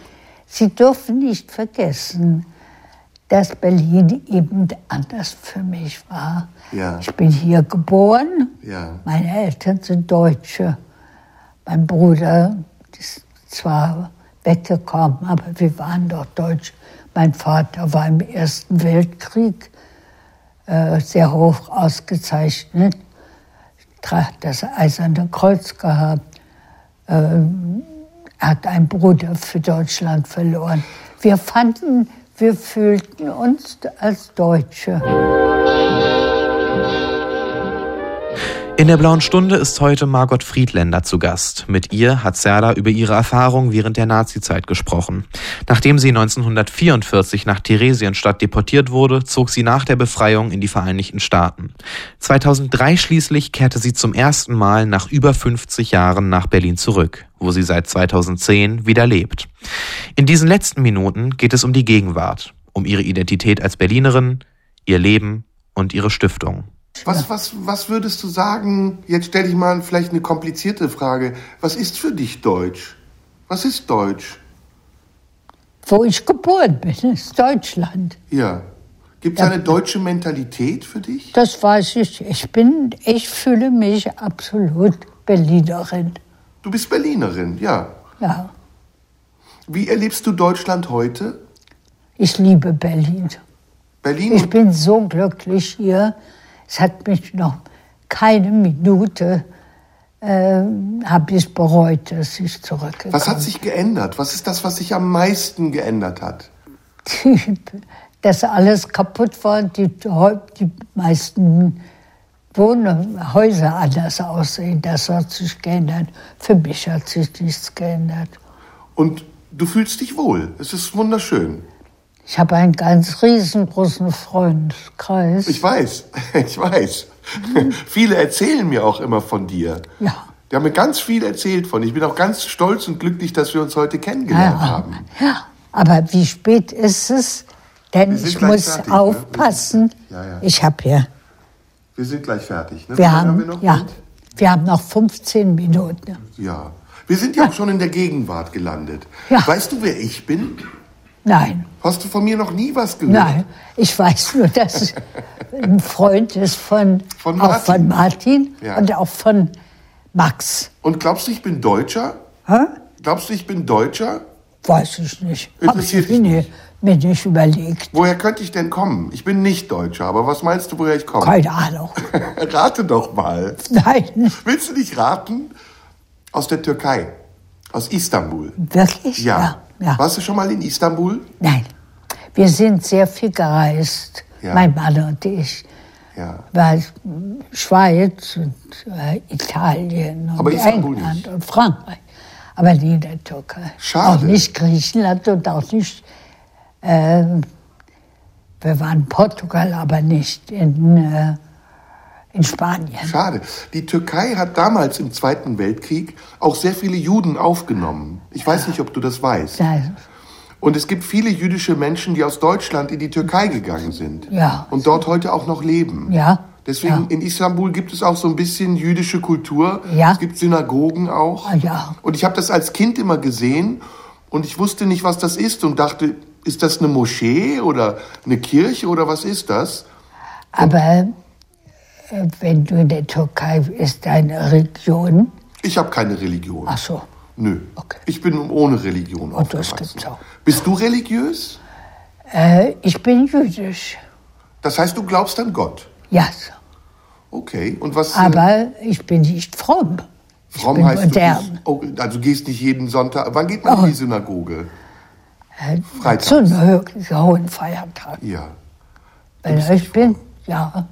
Sie dürfen nicht vergessen, dass Berlin eben anders für mich war. Ja. Ich bin hier geboren. Ja. Meine Eltern sind Deutsche. Mein Bruder ist zwar weggekommen, aber wir waren doch Deutsch. Mein Vater war im Ersten Weltkrieg äh, sehr hoch ausgezeichnet, tra- das Eiserne Kreuz gehabt. Ähm, hat einen Bruder für Deutschland verloren. Wir fanden, wir fühlten uns als Deutsche. In der Blauen Stunde ist heute Margot Friedländer zu Gast. Mit ihr hat Serda über ihre Erfahrung während der Nazizeit gesprochen. Nachdem sie 1944 nach Theresienstadt deportiert wurde, zog sie nach der Befreiung in die Vereinigten Staaten. 2003 schließlich kehrte sie zum ersten Mal nach über 50 Jahren nach Berlin zurück, wo sie seit 2010 wieder lebt. In diesen letzten Minuten geht es um die Gegenwart, um ihre Identität als Berlinerin, ihr Leben und ihre Stiftung. Was, was, was würdest du sagen? Jetzt stelle ich mal vielleicht eine komplizierte Frage. Was ist für dich Deutsch? Was ist Deutsch? Wo ich geboren bin, ist Deutschland. Ja. Gibt es eine deutsche Mentalität für dich? Das weiß ich. Ich bin, ich fühle mich absolut Berlinerin. Du bist Berlinerin, ja. Ja, Wie erlebst du Deutschland heute? ich liebe Berlin. Berlin Ich bin so glücklich hier. Es hat mich noch keine Minute, äh, habe ich bereut, dass ich zurückgekommen was hat sich geändert? Was ist das, was sich am meisten geändert hat? dass alles kaputt war, die, die meisten Wohnhäuser anders aussehen. Das hat sich geändert. Für mich hat sich nichts geändert. Und du fühlst dich wohl. Es ist wunderschön. Ich habe einen ganz riesengroßen Freundeskreis. Ich weiß, ich weiß. Viele erzählen mir auch immer von dir. Ja. Die haben mir ganz viel erzählt von. dir. Ich bin auch ganz stolz und glücklich, dass wir uns heute kennengelernt ja, haben. ja, aber wie spät ist es? Denn ich muss fertig, ne? aufpassen. Ja, ja. Ich habe ja, Wir sind gleich fertig. Ne? Wir lange haben, wir noch ja, wir haben noch 15 Minuten. Ja. Wir sind ja auch schon in der Gegenwart gelandet. Ja. Weißt du, wer ich bin? Nein, Hast du von mir noch nie was gehört? nein, ich weiß nur, dass ein Freund ist von, Von auch Martin. von Martin Ja. und auch von Max. Und glaubst du, ich bin Deutscher? Hä? Glaubst du, ich bin Deutscher? Weiß ich nicht. Interessiert ich dich mir, nicht? mir nicht überlegt. Woher könnte ich denn kommen? Ich bin nicht Deutscher, aber was meinst du, woher ich komme? Keine Ahnung. Rate doch mal. Nein, Willst du nicht raten? Aus der Türkei. Aus Istanbul. wirklich? Ja. ja. Ja. Warst du schon mal in Istanbul? Nein, wir sind sehr viel gereist, Ja. mein Mann und ich. Ja. Weil Schweiz und äh, Italien und England nicht. und Frankreich. Aber nie in der Türkei. Schade. Auch nicht Griechenland und auch nicht. Äh, wir waren in Portugal, aber nicht in, äh, in Spanien. Schade. Die Türkei hat damals im Zweiten Weltkrieg auch sehr viele Juden aufgenommen. Ich weiß nicht, ob du das weißt. Nein. Und es gibt viele jüdische Menschen, die aus Deutschland in die Türkei gegangen sind. Ja. Und dort heute auch noch leben. Ja. Deswegen Ja. in Istanbul gibt es auch so ein bisschen jüdische Kultur. Ja. Es gibt Synagogen auch. Ah, ja. Und ich habe das als Kind immer gesehen und ich wusste nicht, was das ist und dachte, ist das eine Moschee oder eine Kirche oder was ist das? Aber äh, wenn du in der Türkei ist deine Religion. Ich habe keine Religion. Ach so. Nö. Okay. Ich bin ohne Religion Und das aufgewachsen. gibt's auch. Bist du religiös? Äh, ich bin jüdisch. Das heißt, du glaubst an Gott. Ja. Okay. Und was? Aber ich bin nicht fromm. Fromm heißt modern. du oh, also du gehst nicht jeden Sonntag. Wann geht man Oh. in die Synagoge? Äh, Freitags. Zu einem hohen Feiertag. Ja. Weil ich bin, ja.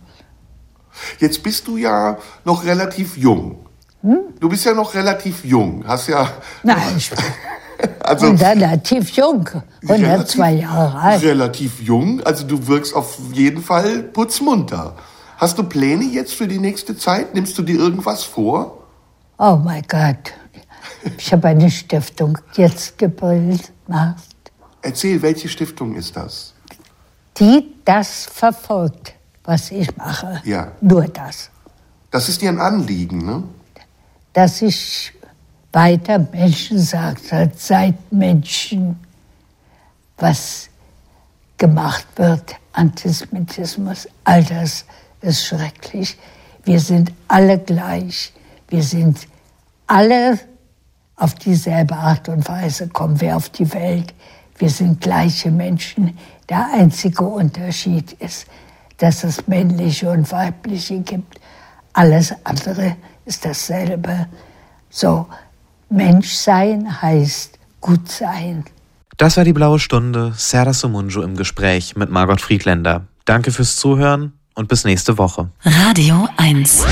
Jetzt bist du ja noch relativ jung. Hm? Du bist ja noch relativ jung. Hast ja Nein, ich bin also relativ jung. 102 Jahre alt. Relativ jung. Also du wirkst auf jeden Fall putzmunter. Hast du Pläne jetzt für die nächste Zeit? Nimmst du dir irgendwas vor? Oh mein Gott. Ich habe eine Stiftung jetzt gebildet, Erzähl, welche Stiftung ist das? die das verfolgt, was ich mache. Ja. Nur das. Das ist dir ein Anliegen, ne? Dass ich weiter Menschen sagt, seit Menschen, was gemacht wird, Antisemitismus, all das ist schrecklich. Wir sind alle gleich. Wir sind alle auf dieselbe Art und Weise kommen wir auf die Welt. Wir sind gleiche Menschen. Der einzige Unterschied ist, dass es männliche und weibliche gibt. Alles andere ist dasselbe. So, Menschsein heißt gut sein. Das war die blaue Stunde. Serdar Somunju im Gespräch mit Margot Friedländer. Danke fürs Zuhören und bis nächste Woche. Radio 1.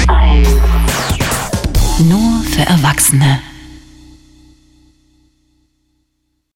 Nur für Erwachsene.